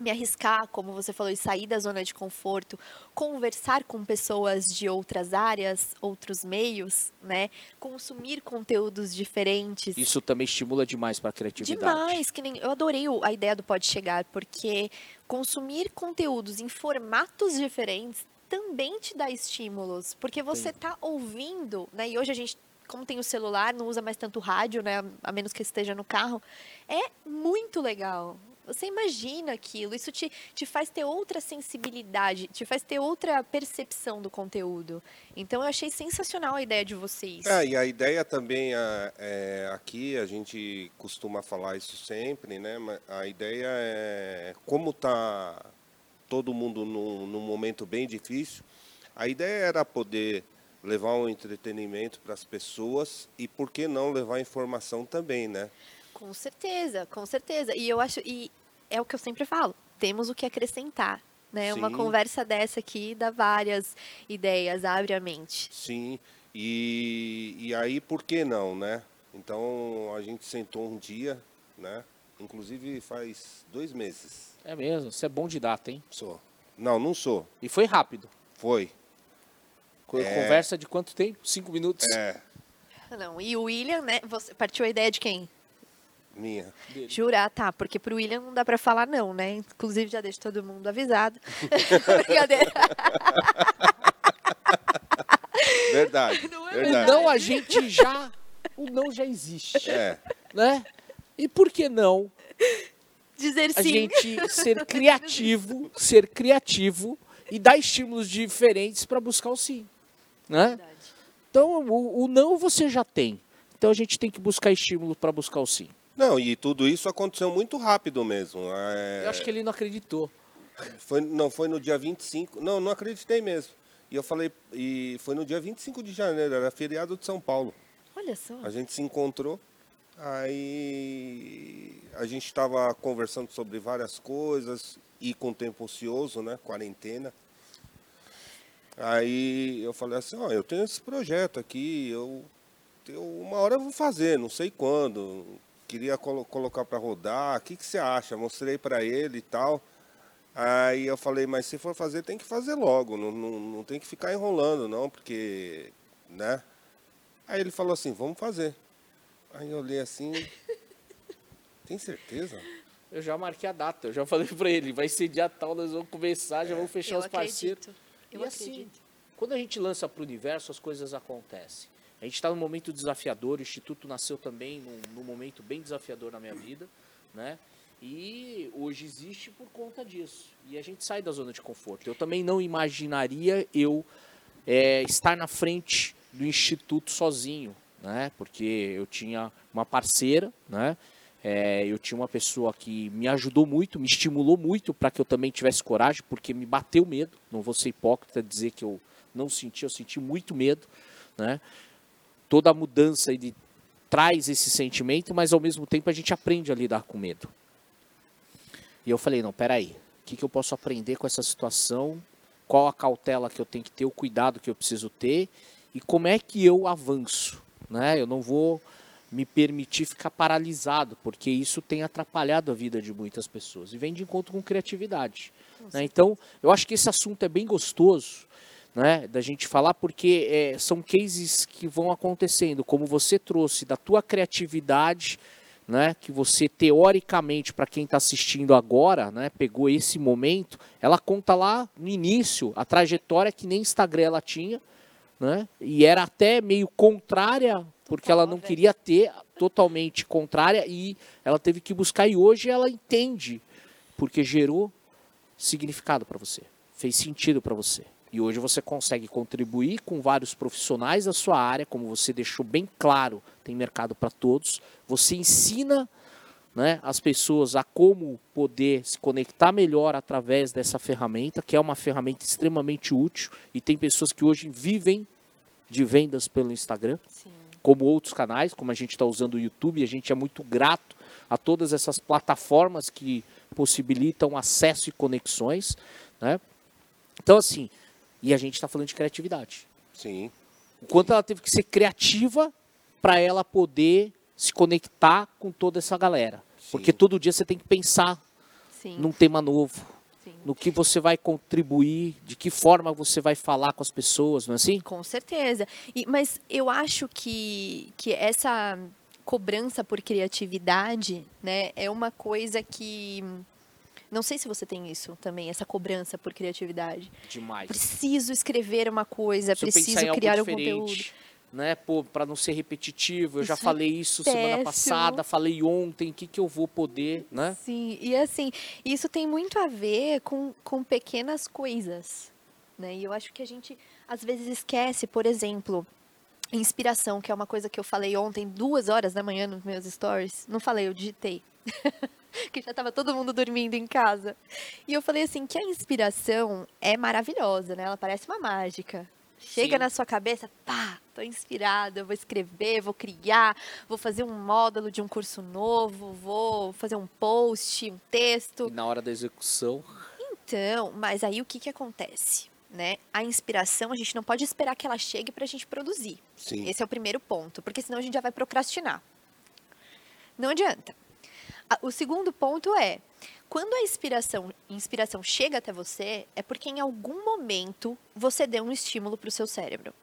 me arriscar, como você falou, e sair da zona de conforto, conversar com pessoas de outras áreas, outros meios, né? Consumir conteúdos diferentes. Isso também estimula demais para a criatividade. Demais, que nem eu adorei a ideia do pode chegar, porque consumir conteúdos em formatos diferentes também te dá estímulos, porque você está ouvindo, né? E hoje a gente como tem o celular, não usa mais tanto rádio, né? A menos que esteja no carro. É muito legal você imagina aquilo, isso te, te faz ter outra sensibilidade, te faz ter outra percepção do conteúdo. Então eu achei sensacional a ideia de vocês. É, e a ideia também é, é, aqui, a gente costuma falar isso sempre, né? A ideia é como tá todo mundo num, num momento bem difícil. A ideia era poder levar um entretenimento para as pessoas e por que não levar informação também, né? Com certeza, com certeza. E eu acho e é o que eu sempre falo, temos o que acrescentar, né? Sim. Uma conversa dessa aqui dá várias ideias, abre a mente. Sim. E, e aí por que não, né? Então a gente sentou um dia, né? Inclusive faz dois meses. É mesmo, você é bom de data, hein? Sou. Não, não sou. E foi rápido. Foi. É... Conversa de quanto tempo? Cinco minutos? É. Não, e o William, né? Você partiu a ideia de quem? Minha. Jura? Ah, tá. Porque pro William não dá pra falar não, né? Inclusive já deixo todo mundo avisado. Brincadeira. Verdade. Não é verdade. O não a gente já. O não já existe. É. Né? E por que não? Dizer a sim. gente ser criativo, ser criativo e dar estímulos diferentes para buscar o sim. Né? Então, o, o, não você já tem. Então, a gente tem que buscar estímulo para buscar o sim. Não, e tudo isso aconteceu muito rápido mesmo. É... Eu acho que ele não acreditou. Foi, não, foi no dia 25. Não, não acreditei mesmo. E eu falei, e foi no dia 25 de janeiro, era feriado de São Paulo. Olha só. A gente se encontrou, aí a gente estava conversando sobre várias coisas, e com tempo ocioso, né? Quarentena. Aí eu falei assim, ó, oh, eu tenho esse projeto aqui, eu, eu uma hora eu vou fazer, não sei quando. Queria colo colocar para rodar, o que, que você acha? Mostrei para ele e tal. Aí eu falei, mas se for fazer, tem que fazer logo, não, não, não tem que ficar enrolando, não, porque, né? Aí ele falou assim, vamos fazer. Aí eu olhei assim, tem certeza? Eu já marquei a data, eu já falei para ele, vai ser dia tal, nós vamos começar, já vamos fechar eu os parceiros. Eu e assim, acredito. quando a gente lança para o universo, as coisas acontecem. A gente está num momento desafiador, o Instituto nasceu também num, num, momento bem desafiador na minha vida, né? E hoje existe por conta disso. E a gente sai da zona de conforto. Eu também não imaginaria eu é, estar na frente do Instituto sozinho, né? Porque eu tinha uma parceira, né? É, eu tinha uma pessoa que me ajudou muito, me estimulou muito para que eu também tivesse coragem, porque me bateu medo. Não vou ser hipócrita dizer que eu não senti, eu senti muito medo. Né? Toda a mudança ele traz esse sentimento, mas ao mesmo tempo a gente aprende a lidar com medo. E eu falei: não, peraí, o que, que eu posso aprender com essa situação? Qual a cautela que eu tenho que ter, o cuidado que eu preciso ter e como é que eu avanço? Né? Eu não vou me permitir ficar paralisado, porque isso tem atrapalhado a vida de muitas pessoas. E vem de encontro com criatividade. Né? Então, eu acho que esse assunto é bem gostoso né, da gente falar, porque é, são cases que vão acontecendo, como você trouxe da tua criatividade, né, que você teoricamente, para quem está assistindo agora, né, pegou esse momento, ela conta lá no início a trajetória que nem Instagram ela tinha, né, e era até meio contrária porque ela não queria ter totalmente contrária e ela teve que buscar e hoje ela entende porque gerou significado para você, fez sentido para você. E hoje você consegue contribuir com vários profissionais da sua área, como você deixou bem claro, tem mercado para todos. Você ensina né, as pessoas a como poder se conectar melhor através dessa ferramenta, que é uma ferramenta extremamente útil e tem pessoas que hoje vivem de vendas pelo Instagram. Sim como outros canais, como a gente está usando o YouTube, a gente é muito grato a todas essas plataformas que possibilitam acesso e conexões, né? Então, assim, e a gente está falando de criatividade. Sim. O quanto ela teve que ser criativa para ela poder se conectar com toda essa galera. Sim. Porque todo dia você tem que pensar Sim. num tema novo no que você vai contribuir, de que forma você vai falar com as pessoas, não é assim? Com certeza. E, mas eu acho que, que essa cobrança por criatividade né, é uma coisa que. Não sei se você tem isso também, essa cobrança por criatividade. Demais. Preciso escrever uma coisa, preciso criar um conteúdo. né? Para não ser repetitivo, eu já Isso é falei isso semana péssimo. passada, falei ontem, o que, que eu vou poder, né? Sim, e assim, isso tem muito a ver com, com pequenas coisas, né? E eu acho que a gente às vezes esquece, por exemplo, inspiração, que é uma coisa que eu falei ontem, duas horas da manhã nos meus stories. Não falei, eu digitei. que já estava todo mundo dormindo em casa. E eu falei assim, que a inspiração é maravilhosa, né? Ela parece uma mágica. Chega Sim. na sua cabeça, pá, tô inspirada, eu vou escrever, vou criar, vou fazer um módulo de um curso novo, vou fazer um post, um texto. E na hora da execução, Então, mas aí o que que acontece? Né? A inspiração, a gente não pode esperar que ela chegue para a gente produzir. Sim. Esse é o primeiro ponto, porque senão a gente já vai procrastinar. Não adianta. O segundo ponto é, quando a inspiração, inspiração chega até você, é porque em algum momento você deu um estímulo para o seu cérebro.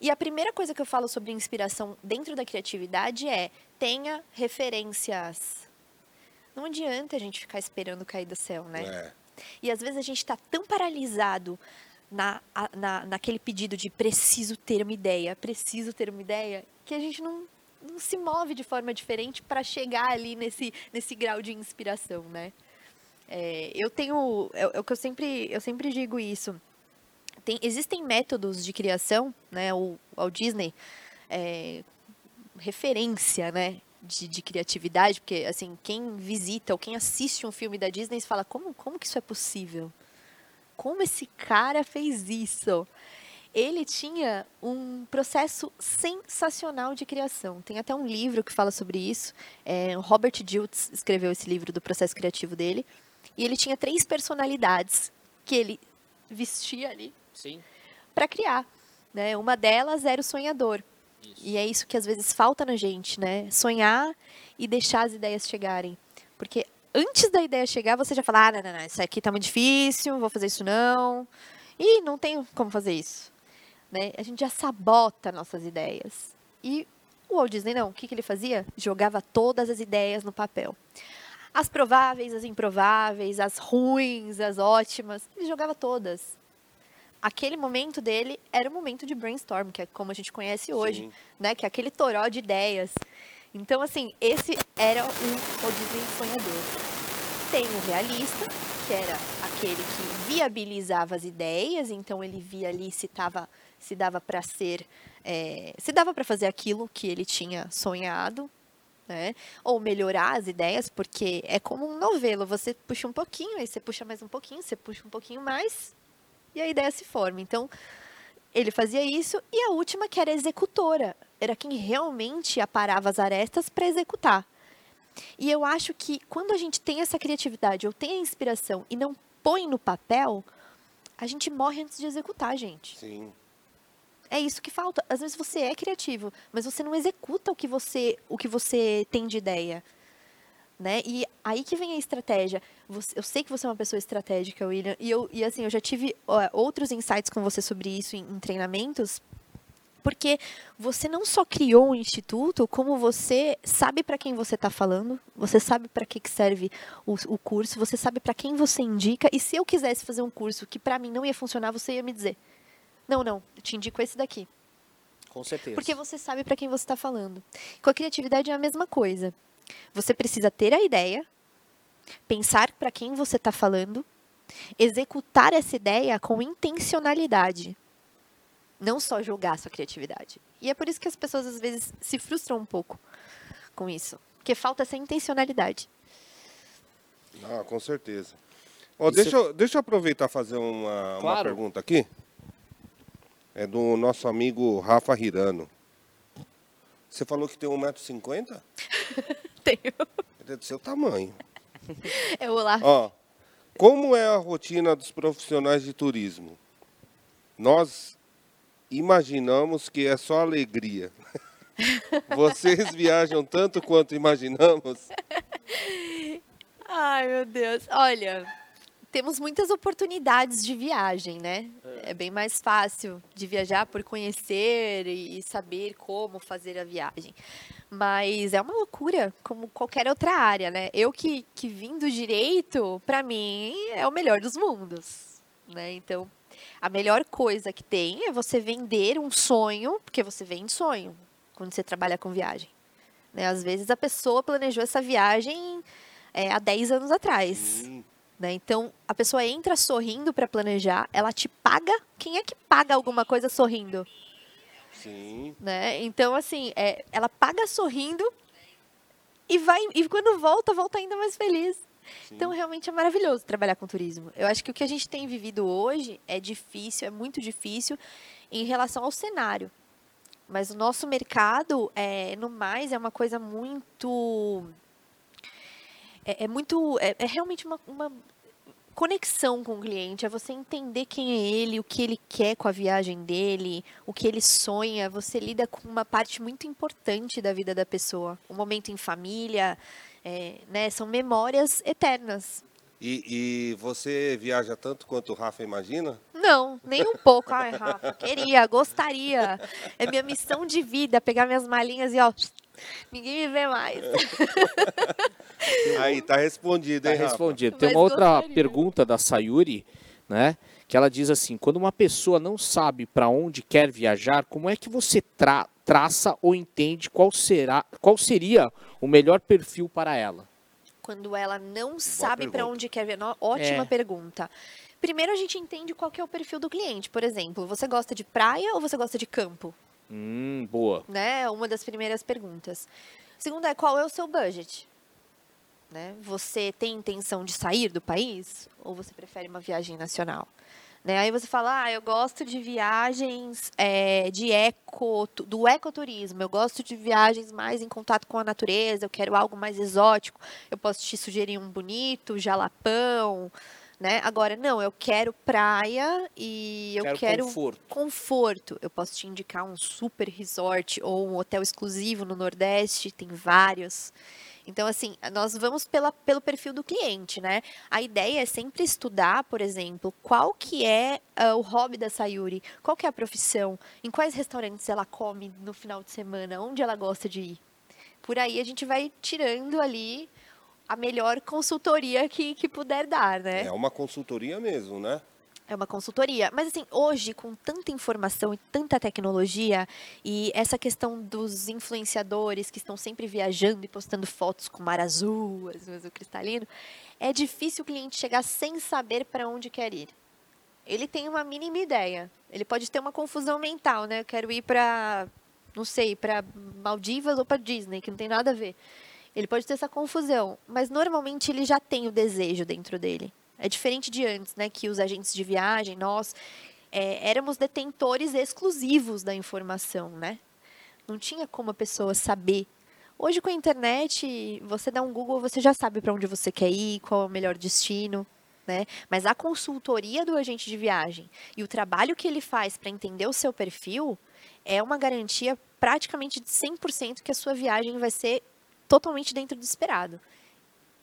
E a primeira coisa que eu falo sobre inspiração dentro da criatividade é tenha referências. Não adianta a gente ficar esperando cair do céu, né? É. E às vezes a gente está tão paralisado na, na, naquele pedido de preciso ter uma ideia, preciso ter uma ideia, que a gente não, não se move de forma diferente para chegar ali nesse, nesse grau de inspiração, né? É, eu tenho, é, é o que eu sempre, eu sempre digo isso. Tem, existem métodos de criação, né? O Walt Disney é referência, né? De, de criatividade, porque assim, quem visita ou quem assiste um filme da Disney fala, como, como que isso é possível? Como esse cara fez isso? Ele tinha um processo sensacional de criação. Tem até um livro que fala sobre isso. É, Robert Diltz escreveu esse livro do processo criativo dele. E ele tinha três personalidades que ele vestia ali para criar. Né? Uma delas era o sonhador. Isso. E é isso que às vezes falta na gente, né? Sonhar e deixar as ideias chegarem. Porque antes da ideia chegar, você já fala: ah, não, não, não, isso aqui tá muito difícil, vou fazer isso não. E não tenho como fazer isso. Né? A gente já sabota nossas ideias. E o Walt Disney não. O que, que ele fazia? Jogava todas as ideias no papel. As prováveis, as improváveis, as ruins, as ótimas. Ele jogava todas aquele momento dele era o momento de brainstorm, que é como a gente conhece hoje, Sim. né? Que é aquele toró de ideias. Então, assim, esse era o Walt Disney sonhador. Tem o realista, que era aquele que viabilizava as ideias, então ele via ali se tava, se dava para ser, é, se dava para fazer aquilo que ele tinha sonhado, né? Ou melhorar as ideias, porque é como um novelo, você puxa um pouquinho, aí você puxa mais um pouquinho, você puxa um pouquinho mais, e a ideia se forma. Então, ele fazia isso. E a última, que era executora, era quem realmente aparava as arestas para executar. E eu acho que quando a gente tem essa criatividade, ou tem a inspiração e não põe no papel, a gente morre antes de executar, gente. Sim. É isso que falta. Às vezes você é criativo, mas você não executa o que você, o que você tem de ideia. Né? E aí que vem a estratégia. Você- eu sei que você é uma pessoa estratégica, William, e, eu, e assim, eu já tive ó, outros insights com você sobre isso em, em treinamentos, porque você não só criou um instituto, como você sabe para quem você está falando, você sabe para que, que serve o, o curso, você sabe para quem você indica, e se eu quisesse fazer um curso que para mim não ia funcionar, você ia me dizer: não, não, eu te indico esse daqui. Com certeza. Porque você sabe para quem você está falando. Com a criatividade é a mesma coisa. Você precisa ter a ideia, pensar para quem você está falando, executar essa ideia com intencionalidade. Não só jogar a sua criatividade. E é por isso que as pessoas às vezes se frustram um pouco com isso. Porque falta essa intencionalidade. Ah, com certeza. Isso- deixa, eu, deixa eu aproveitar e fazer uma, uma Claro. pergunta aqui. É do nosso amigo Rafa Hirano. Você falou que tem 1,50m? Tenho. Ele é do seu tamanho. É o lá. Ó, como é a rotina dos profissionais de turismo? Nós imaginamos que é só alegria. Vocês viajam tanto quanto imaginamos? Ai, meu Deus. Olha, temos muitas oportunidades de viagem, né? É bem mais fácil de viajar por conhecer e saber como fazer a viagem. Mas é uma loucura, como qualquer outra área, né? Eu que, que vim do direito, para mim, é o melhor dos mundos, né? Então, a melhor coisa que tem é você vender um sonho, porque você vende sonho quando você trabalha com viagem. Né? Às vezes a pessoa planejou essa viagem é, há 10 anos atrás. Né? Então, a pessoa entra sorrindo para planejar, ela te paga. Quem é que paga alguma coisa sorrindo? Sim. Né? Então, assim, é, ela paga sorrindo e vai e quando volta, volta ainda mais feliz. sim. Então, realmente é maravilhoso trabalhar com turismo. Eu acho que o que a gente tem vivido hoje é difícil, é muito difícil em relação ao cenário. Mas o nosso mercado, é, no mais, é uma coisa muito. É, é muito. É, é realmente uma, uma conexão com o cliente, é você entender quem é ele, o que ele quer com a viagem dele, o que ele sonha. Você lida com uma parte muito importante da vida da pessoa. O momento em família, é, né, são memórias eternas. E, e você viaja tanto quanto o Rafa imagina? Não, nem um pouco. Ai, Rafa, queria, gostaria. É minha missão de vida, pegar minhas malinhas e ó, ninguém me vê mais. Aí, tá respondido, Tá hein, Rafa? respondido. Tem uma outra gostaria. pergunta da Sayuri, né? Que ela diz assim: quando uma pessoa não sabe para onde quer viajar, como é que você tra- traça ou entende qual será, qual seria o melhor perfil para ela? Quando ela não sabe para onde quer. No- Ótima É. pergunta. Primeiro a gente entende qual que é o perfil do cliente. Por exemplo, você gosta de praia ou você gosta de campo? Hum, boa. né? Uma das primeiras perguntas. Segunda é qual é o seu budget? Né? Você tem intenção de sair do país ou você prefere uma viagem nacional? Né? Aí você fala, ah, eu gosto de viagens é, de eco, do ecoturismo, eu gosto de viagens mais em contato com a natureza, eu quero algo mais exótico, eu posso te sugerir um bonito, jalapão, né? Agora, não, eu quero praia e eu quero conforto. conforto. Eu posso te indicar um super resort ou um hotel exclusivo no Nordeste, tem vários. Então, assim, nós vamos pela, pelo perfil do cliente, né? A ideia é sempre estudar, por exemplo, qual que é ah, o hobby da Sayuri, qual que é a profissão, em quais restaurantes ela come no final de semana, onde ela gosta de ir. Por aí a gente vai tirando ali a melhor consultoria que, que puder dar, né? É uma consultoria mesmo, né? É uma consultoria. Mas, assim, hoje, com tanta informação e tanta tecnologia, e essa questão dos influenciadores que estão sempre viajando e postando fotos com mar azul, azul cristalino, é difícil o cliente chegar sem saber para onde quer ir. Ele tem uma mínima ideia. Ele pode ter uma confusão mental, né? Eu quero ir para, não sei, para Maldivas ou para Disney, que não tem nada a ver. Ele pode ter essa confusão, mas normalmente ele já tem o desejo dentro dele. É diferente de antes, né? Que os agentes de viagem, nós é, éramos detentores exclusivos da informação, né? Não tinha como a pessoa saber. Hoje com a internet, você dá um Google, você já sabe para onde você quer ir, qual é o melhor destino, né? Mas a consultoria do agente de viagem e o trabalho que ele faz para entender o seu perfil é uma garantia praticamente de 100% que a sua viagem vai ser totalmente dentro do esperado.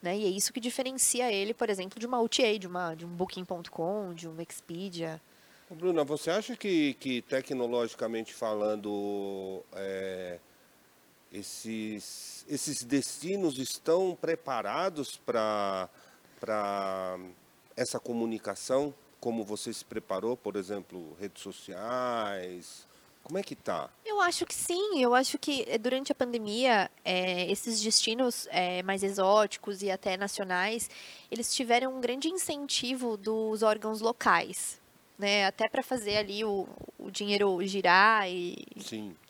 Né? E é isso que diferencia ele, por exemplo, de uma OTA, de, uma, de um Booking.com, de um Expedia. Bruna, você acha que, que tecnologicamente falando, é, esses, esses destinos estão preparados para essa comunicação? Como você se preparou, por exemplo, redes sociais? Como é que tá? Eu acho que sim, eu acho que eh, durante a pandemia, eh, esses destinos eh, mais exóticos e até nacionais, eles tiveram um grande incentivo dos órgãos locais, né? Até para fazer ali o, o dinheiro girar e,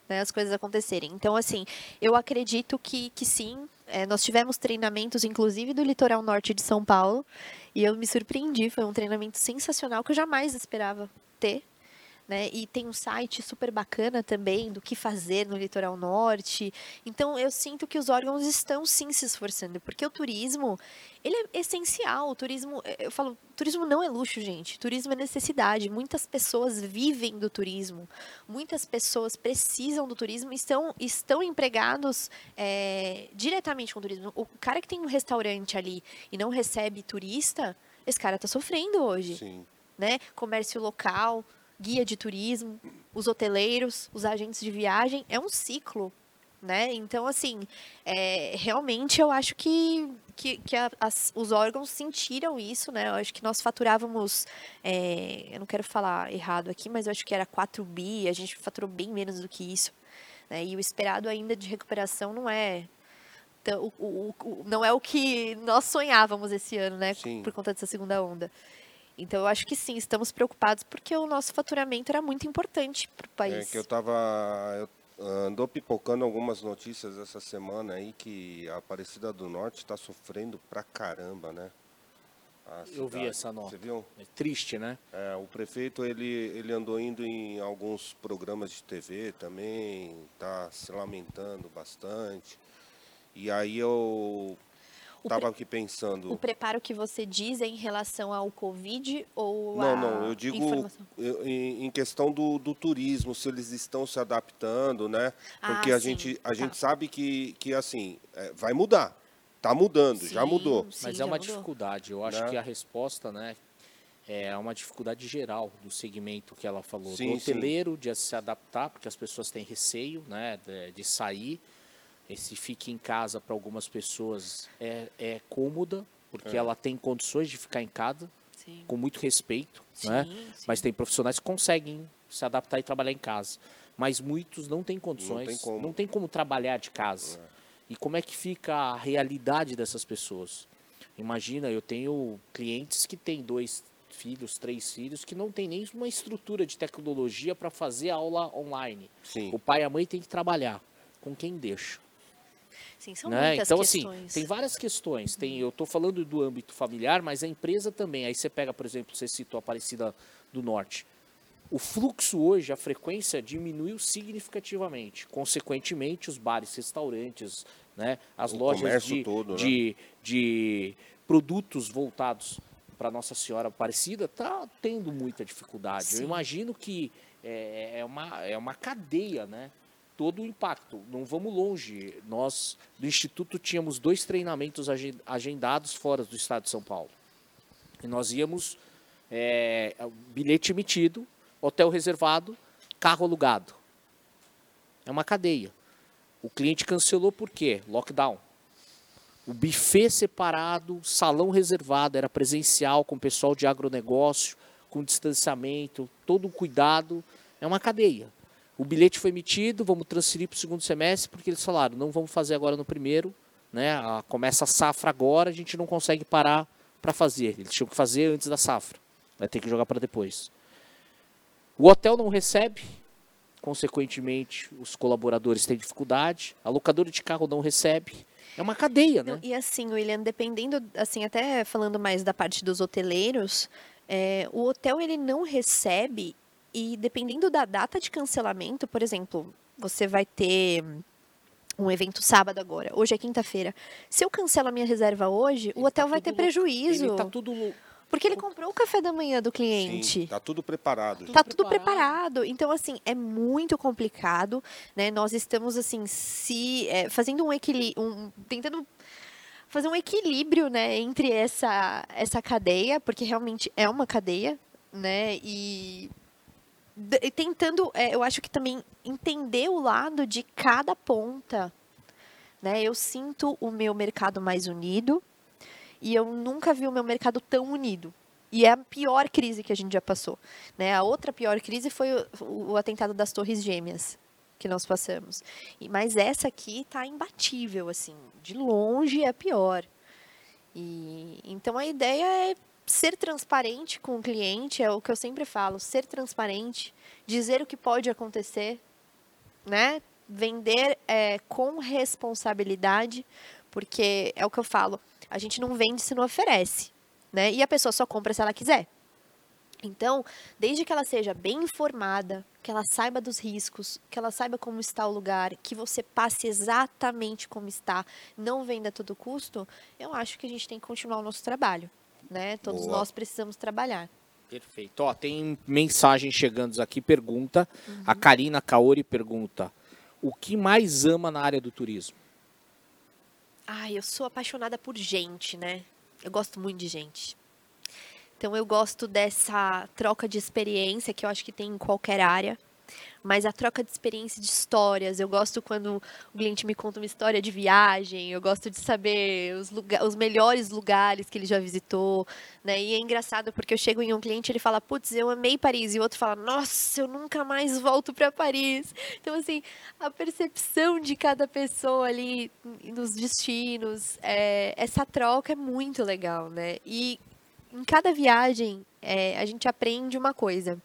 né, as coisas acontecerem. Então, assim, eu acredito que, que sim. É, nós tivemos treinamentos, inclusive, do litoral norte de São Paulo, e eu me surpreendi. Foi um treinamento sensacional que eu jamais esperava ter. Né? E tem um site super bacana também do que fazer no litoral norte. Então eu sinto que os órgãos estão sim se esforçando, porque o turismo, ele é essencial. O turismo, eh, eu falo, turismo não é luxo, gente. Turismo é necessidade. Muitas pessoas vivem do turismo. Muitas pessoas precisam do turismo e estão, estão empregados eh, diretamente com o turismo. O cara que tem um restaurante ali e não recebe turista, esse cara está sofrendo hoje Sim. né? Comércio local, guia de turismo, os hoteleiros, os agentes de viagem, é um ciclo. né? Então, assim, é, realmente eu acho que, que, que a, as, os órgãos sentiram isso, né? Eu acho que nós faturávamos, é, eu não quero falar errado aqui, mas eu acho que era 4 bi, a gente faturou bem menos do que isso. Né? E o esperado ainda de recuperação não é o, o, o, não é o que nós sonhávamos esse ano, né? Sim. Por conta dessa segunda onda. Então, eu acho que sim, estamos preocupados porque o nosso faturamento era muito importante para o É país. que eu tava. Eu andou pipocando algumas notícias essa semana aí que a Aparecida do Norte está sofrendo pra caramba, né? Eu vi essa nota. Você viu? É triste, né? É, o prefeito ele, ele andou indo em alguns programas de TV também, tá se lamentando bastante. E aí eu O tava aqui pensando. O preparo que você diz é em relação ao Covid ou Não, não, eu digo em, em questão do, do turismo, se eles estão se adaptando, né? Ah, Porque a sim, gente, a tá. gente sabe que, que assim, é, vai mudar. Tá mudando, já Sim, mudou. sim, Mas já é uma mudou. dificuldade. Eu acho Né? que a resposta, né, é uma dificuldade geral do segmento que ela falou. Sim, do hoteleiro de se adaptar, porque as pessoas têm receio, né, de, de sair. Esse fique em casa para algumas pessoas é, é cômoda, porque É. ela tem condições de ficar em casa, Sim. com muito respeito, Sim, né? sim. Mas tem profissionais que conseguem se adaptar e trabalhar em casa. Mas muitos não têm condições, tem como. não tem como trabalhar de casa. E como é que fica a realidade dessas pessoas? Imagina, eu tenho clientes que têm dois filhos, três filhos, que não tem nem uma estrutura de tecnologia para fazer aula online. Sim. O pai e a mãe têm que trabalhar. Com quem deixa? Sim, são né? muitas Então, questões. assim, tem várias questões. Tem, eu estou falando do âmbito familiar, mas a empresa também. Aí você pega, por exemplo, você citou a Aparecida do Norte. O fluxo hoje, a frequência diminuiu significativamente. Consequentemente, os bares, restaurantes, né, as O lojas de, todo, né? de, de produtos voltados para Nossa Senhora Aparecida tá tendo muita dificuldade. Sim. Eu imagino que é, é, uma, é uma cadeia, né? Todo o impacto. Não vamos longe. Nós, do Instituto, tínhamos dois treinamentos agen- agendados fora do estado de São Paulo. E nós íamos, é, bilhete emitido, hotel reservado, carro alugado. É uma cadeia. O cliente cancelou por quê? Lockdown. O buffet separado, salão reservado, era presencial com o pessoal de agronegócio, com distanciamento, todo o cuidado. É uma cadeia. O bilhete foi emitido, vamos transferir para o segundo semestre, porque eles falaram, não vamos fazer agora no primeiro, né? a- começa a safra agora, a gente não consegue parar para fazer. Eles tinham que fazer antes da safra. Vai ter que jogar para depois. O hotel não recebe, consequentemente, os colaboradores têm dificuldade. A locadora de carro não recebe. É uma cadeia, Não, né? e assim, William, dependendo, assim, até falando mais da parte dos hoteleiros, é, o hotel ele não recebe e dependendo da data de cancelamento, por exemplo, você vai ter um evento sábado agora, hoje é quinta-feira. Se eu cancelo a minha reserva hoje, o Ele hotel tá vai ter tudo louco. prejuízo, Ele tá tudo porque ele comprou o café da manhã do cliente. Sim, tá tudo preparado. Tá tudo preparado. preparado. Então, assim, é muito complicado, né? Nós estamos, assim, se é, fazendo um equilíbrio, um, tentando fazer um equilíbrio, né, entre essa, essa cadeia, porque realmente é uma cadeia, né? E tentando, é, eu acho que também entender o lado de cada ponta, né? Eu sinto o meu mercado mais unido e eu nunca vi o meu mercado tão unido. E é a pior crise que a gente já passou. Né? A outra pior crise foi o, o- atentado das Torres Gêmeas que nós passamos. E, mas essa aqui está imbatível, assim, de longe é pior. E então a ideia é ser transparente com o cliente, é o que eu sempre falo, ser transparente, dizer o que pode acontecer, né? Vender é, com responsabilidade, porque é o que eu falo, a gente não vende se não oferece, né? E a pessoa só compra se ela quiser. Então, desde que ela seja bem informada, que ela saiba dos riscos, que ela saiba como está o lugar, que você passe exatamente como está, não venda a todo custo, eu acho que a gente tem que continuar o nosso trabalho, né? Todos Boa. nós precisamos trabalhar. Perfeito. Ó, tem mensagem chegando aqui, pergunta. A Karina Kaori pergunta: o que mais ama na área do turismo? Ai, eu sou apaixonada por gente, né? Eu gosto muito de gente. Então eu gosto dessa troca de experiência que eu acho que tem em qualquer área, mas a troca de experiência de histórias. Eu gosto quando o cliente me conta uma história de viagem, eu gosto de saber os, lugar, os melhores lugares que ele já visitou. Né? E é engraçado porque eu chego em um cliente ele fala, putz, eu amei Paris, e o outro fala, nossa, eu nunca mais volto para Paris. Então, assim, a percepção de cada pessoa ali nos destinos, é, essa troca é muito legal, né? E em cada viagem é, a gente aprende uma coisa.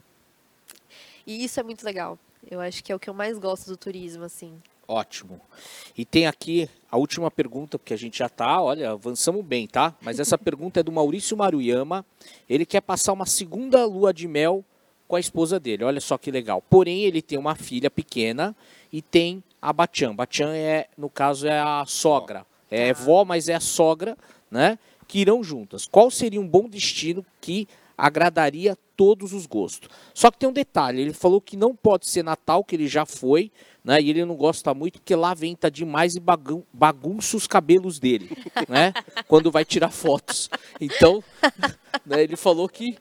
E isso é muito legal. Eu acho que é o que eu mais gosto do turismo, assim. Ótimo. E tem aqui a última pergunta, porque a gente já está, olha, avançamos bem, tá? Mas essa pergunta é do Maurício Maruyama. Ele quer passar uma segunda lua de mel com a esposa dele. Olha só que legal. Porém, ele tem uma filha pequena e tem a Bachan. Bachan é, no caso, é a sogra. É Tá. vó, mas é a sogra, né? Que irão juntas. Qual seria um bom destino que agradaria todos os gostos? Só que tem um detalhe, ele falou que não pode ser Natal, que ele já foi, né? E ele não gosta muito porque lá venta demais e bagun bagunça os cabelos dele, né? Quando vai tirar fotos. Então, né, ele falou que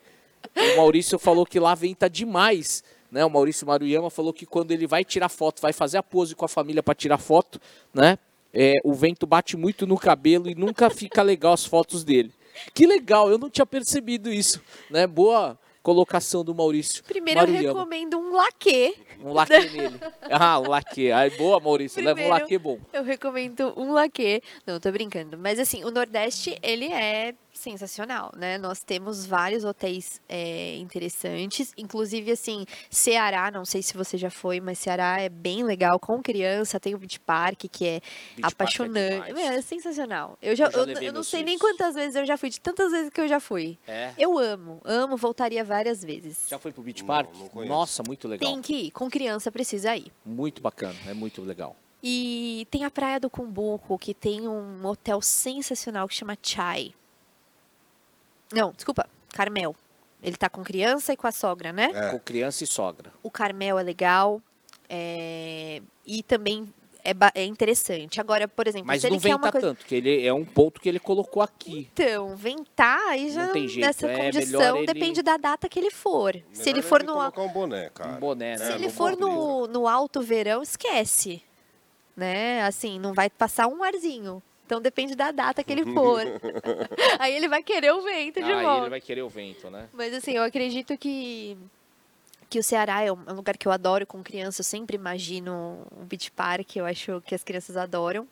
o Maurício falou que lá venta demais. Né, o Maurício Maruyama falou que quando ele vai tirar foto, vai fazer a pose com a família para tirar foto, né? é, o vento bate muito no cabelo e nunca fica legal as fotos dele. Que legal, eu não tinha percebido isso, né? Boa colocação do Maurício. Primeiro eu recomendo um laque. Um laque nele. Ah, um laque. Ai, boa, Maurício. Leva um Primeiro- laque bom. Eu recomendo um laque. Não, tô brincando. Mas assim, o Nordeste, ele é sensacional, né? Nós temos vários hotéis é, interessantes. Inclusive, assim, Ceará, não sei se você já foi, mas Ceará é bem legal. Com criança, tem o Beach Park, que é Beach é apaixonante. Meu, é sensacional. Eu, já, Eu já eu, eu não sei nem quantas vezes eu já fui, de tantas vezes que eu já fui. É. Eu amo, amo, voltaria várias vezes. Já foi pro Beach Não, Park? não conheço. Nossa, muito legal. Tem que ir, com criança precisa ir. Muito bacana, é muito legal. E tem a Praia do Cumbuco, que tem um hotel sensacional que chama Chai. Não, desculpa, Carmel. Ele tá com criança e com a sogra, né? É. Com criança e sogra. O Carmel é legal. é, E também é, ba- é interessante. Agora, por exemplo, Mas se não ele quer venta uma coisa. tanto, que ele é um ponto que ele colocou aqui. Então, ventar aí já Não tem jeito, nessa é condição ele- depende da data que ele for. se Melhor ele for no, colocar um boné, cara. Um boné, né? Se É, ele for no, no alto verão, esquece. Né? Assim, não vai passar um arzinho. Então depende da data que ele for. Aí ele vai querer o vento de Aí volta. ele vai querer o vento, né? Mas assim, eu acredito que que o Ceará é um é um lugar que eu adoro com criança. Eu sempre imagino um beach park. Eu acho que as crianças adoram.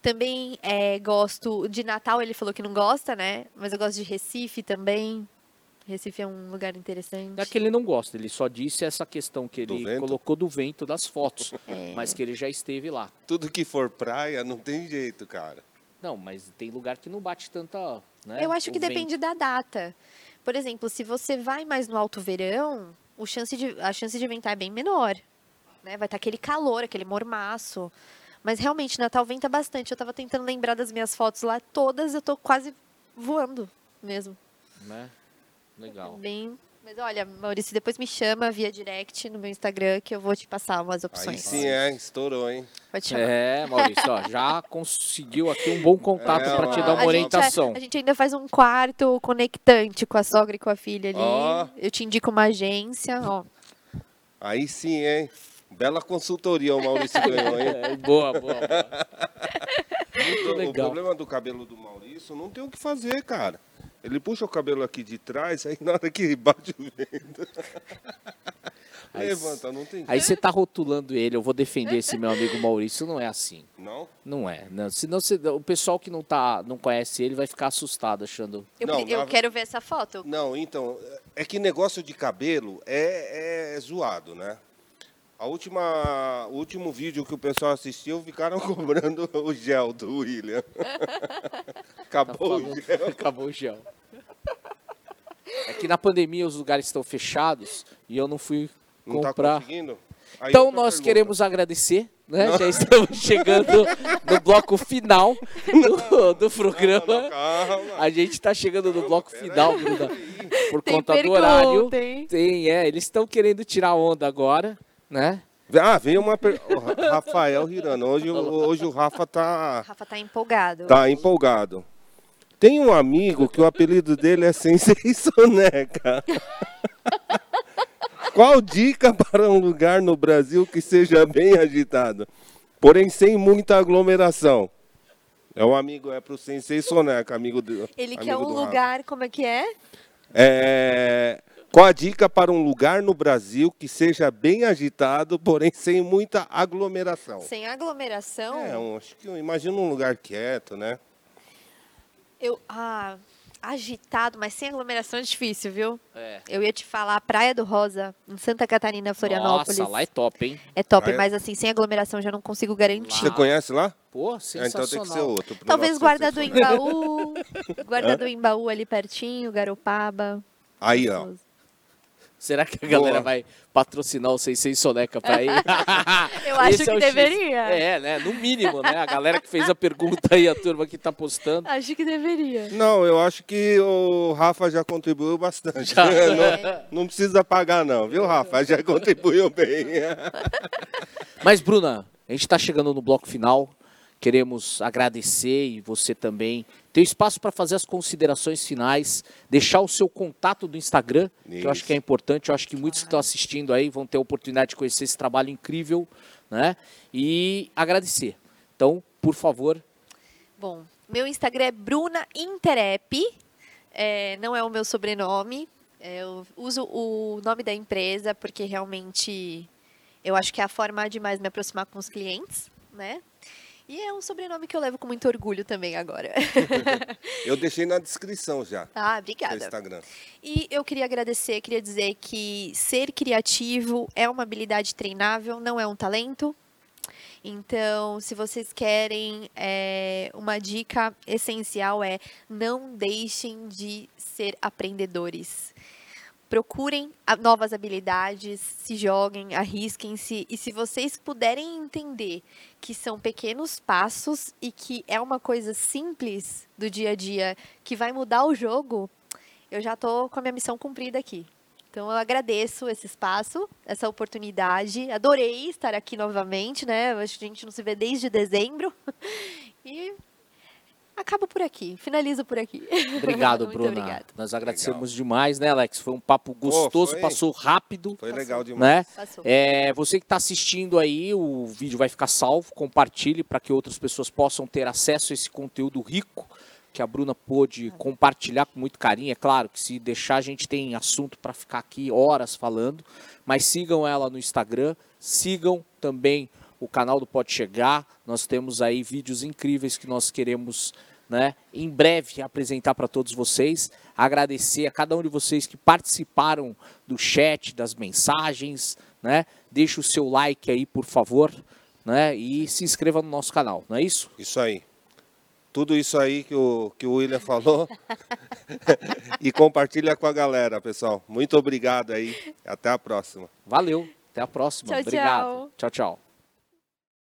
Também é, gosto de Natal. Ele falou que não gosta, né? Mas eu gosto de Recife também. Recife é um lugar interessante. É que ele não gosta, ele só disse essa questão que Do ele vento? colocou do vento das fotos, É. mas que ele já esteve lá. Tudo que for praia, não tem jeito, cara. Não, mas tem lugar que não bate tanta. Né, Eu acho o que vento. depende da data. Por exemplo, se você vai mais no alto verão, o chance de, a chance de ventar é bem menor. Né? Vai estar aquele calor, aquele mormaço. Mas realmente, Natal venta bastante. Eu tava tentando lembrar das minhas fotos lá, todas eu tô quase voando mesmo. Né? Legal. Bem. Mas olha, Maurício, depois me chama via direct no meu Instagram que eu vou te passar umas Aí opções. sim é, estourou, hein? Pode chamar. É, Maurício, ó, já conseguiu aqui um bom contato É, para te dar a uma gente- orientação. A, gente ainda faz um quarto conectante com a sogra e com a filha ali. Ó. Eu te indico uma agência, ó. Aí sim, hein? Bela consultoria o Maurício ganhou, hein? É, boa, boa, boa. Muito O legal. problema do cabelo do Maurício não tem o que fazer, cara. Ele puxa o cabelo aqui de trás, aí na hora que bate o vento. Aí- Levanta, não tem Aí você tá rotulando ele, eu vou defender esse meu amigo Maurício, não é assim. Não? Não é. Não. Senão você- o pessoal que não, tá, não conhece ele vai ficar assustado achando. Eu, Não, eu na- quero ver essa foto. Não, então, é que negócio de cabelo é, é zoado, né? A última, o último vídeo que o pessoal assistiu, ficaram cobrando o gel do William. Acabou o gel. Acabou o gel. É que na pandemia os lugares estão fechados e eu não fui Não tá comprar. conseguindo? Aí então nós pergunta. queremos agradecer, né? Já estamos chegando no bloco final do, do programa. Não, não, calma. A gente está chegando no bloco final. Bruna, por Tem conta do pergunta, horário. hein? Tem, é, eles estão querendo tirar onda agora, né? Ah, veio uma per... Rafael Hirano. Hoje, o- hoje o Rafa tá, Rafa tá empolgado. tá empolgado. Tem um amigo que o apelido dele é Sensei Soneca. Qual dica para um lugar no Brasil que seja bem agitado, porém sem muita aglomeração? É um amigo, é pro Sensei Soneca, amigo do. Ele amigo quer um do Rafa. lugar, como é que é? É, qual a dica para um lugar no Brasil que seja bem agitado, porém sem muita aglomeração? Sem aglomeração. É, um, acho que eu imagino um lugar quieto, né? Eu, ah, agitado, mas sem aglomeração é difícil, viu? É. Eu ia te falar Praia do Rosa, em Santa Catarina, Florianópolis. Nossa, lá é top, hein? É top, Praia- mas assim, sem aglomeração já não consigo garantir. Você conhece lá? Pô, É, então sensacional. tem que ser outro. Talvez Guarda do Embaú, Guarda do Embaú ali pertinho, Garopaba. Aí, ó. Será que a galera Boa. vai patrocinar o Sensei Soneca pra ir? Eu acho Esse que é o X. deveria. É, né? No mínimo, né? A galera que fez a pergunta aí, a turma que tá postando. Acho que deveria. Não, eu acho que o Rafa já contribuiu bastante. Já. não, não precisa pagar, não, viu, Rafa? Já contribuiu bem. Mas, Bruna, a gente está chegando no bloco final. Queremos agradecer e você também. Tem espaço para fazer as considerações finais, deixar o seu contato do Instagram, que eu acho Isso. que é importante. Eu acho que muitos que estão assistindo aí vão ter a oportunidade de conhecer esse trabalho incrível, né? E agradecer. Então, por favor, Bom, meu Instagram é Bruna Interep. É, não é o meu sobrenome. É, eu uso o nome da empresa porque realmente eu acho que é a forma de mais me aproximar com os clientes, né? E é um sobrenome que eu levo com muito orgulho também agora. Eu deixei na descrição já. ah, do obrigada. Instagram. E eu queria agradecer, queria dizer que ser criativo é uma habilidade treinável, não é um talento. Então, se vocês querem, é, uma dica essencial é não deixem de ser aprendedores. Procurem novas habilidades, se joguem, arrisquem-se. E se vocês puderem entender que são pequenos passos e que é uma coisa simples do dia a dia que vai mudar o jogo, eu já estou com a minha missão cumprida aqui. Então eu agradeço esse espaço, essa oportunidade. Adorei estar aqui novamente, né? Acho que a gente não se vê desde dezembro. E acabo por aqui, finalizo por aqui. obrigado, Muito Bruna. obrigada. Nós agradecemos demais, né, Alex? Foi um papo gostoso, foi. passou rápido, Foi legal demais. né? É, você que está assistindo aí, o vídeo vai ficar salvo, compartilhe para que outras pessoas possam ter acesso a esse conteúdo rico que a Bruna pôde compartilhar com muito carinho. É claro que se deixar a gente tem assunto para ficar aqui horas falando, mas sigam ela no Instagram, sigam também o canal do Pode Chegar. Nós temos aí vídeos incríveis que nós queremos né, em breve apresentar para todos vocês. Agradecer a cada um de vocês que participaram do chat, das mensagens, né? Deixe o seu like aí, por favor, né? E se inscreva no nosso canal, não é isso? Isso aí. Tudo isso aí que o, que o William falou. e compartilha com a galera, pessoal. Muito obrigado aí. Até a próxima. Valeu, até a próxima. Tchau, Obrigado. tchau. tchau. tchau.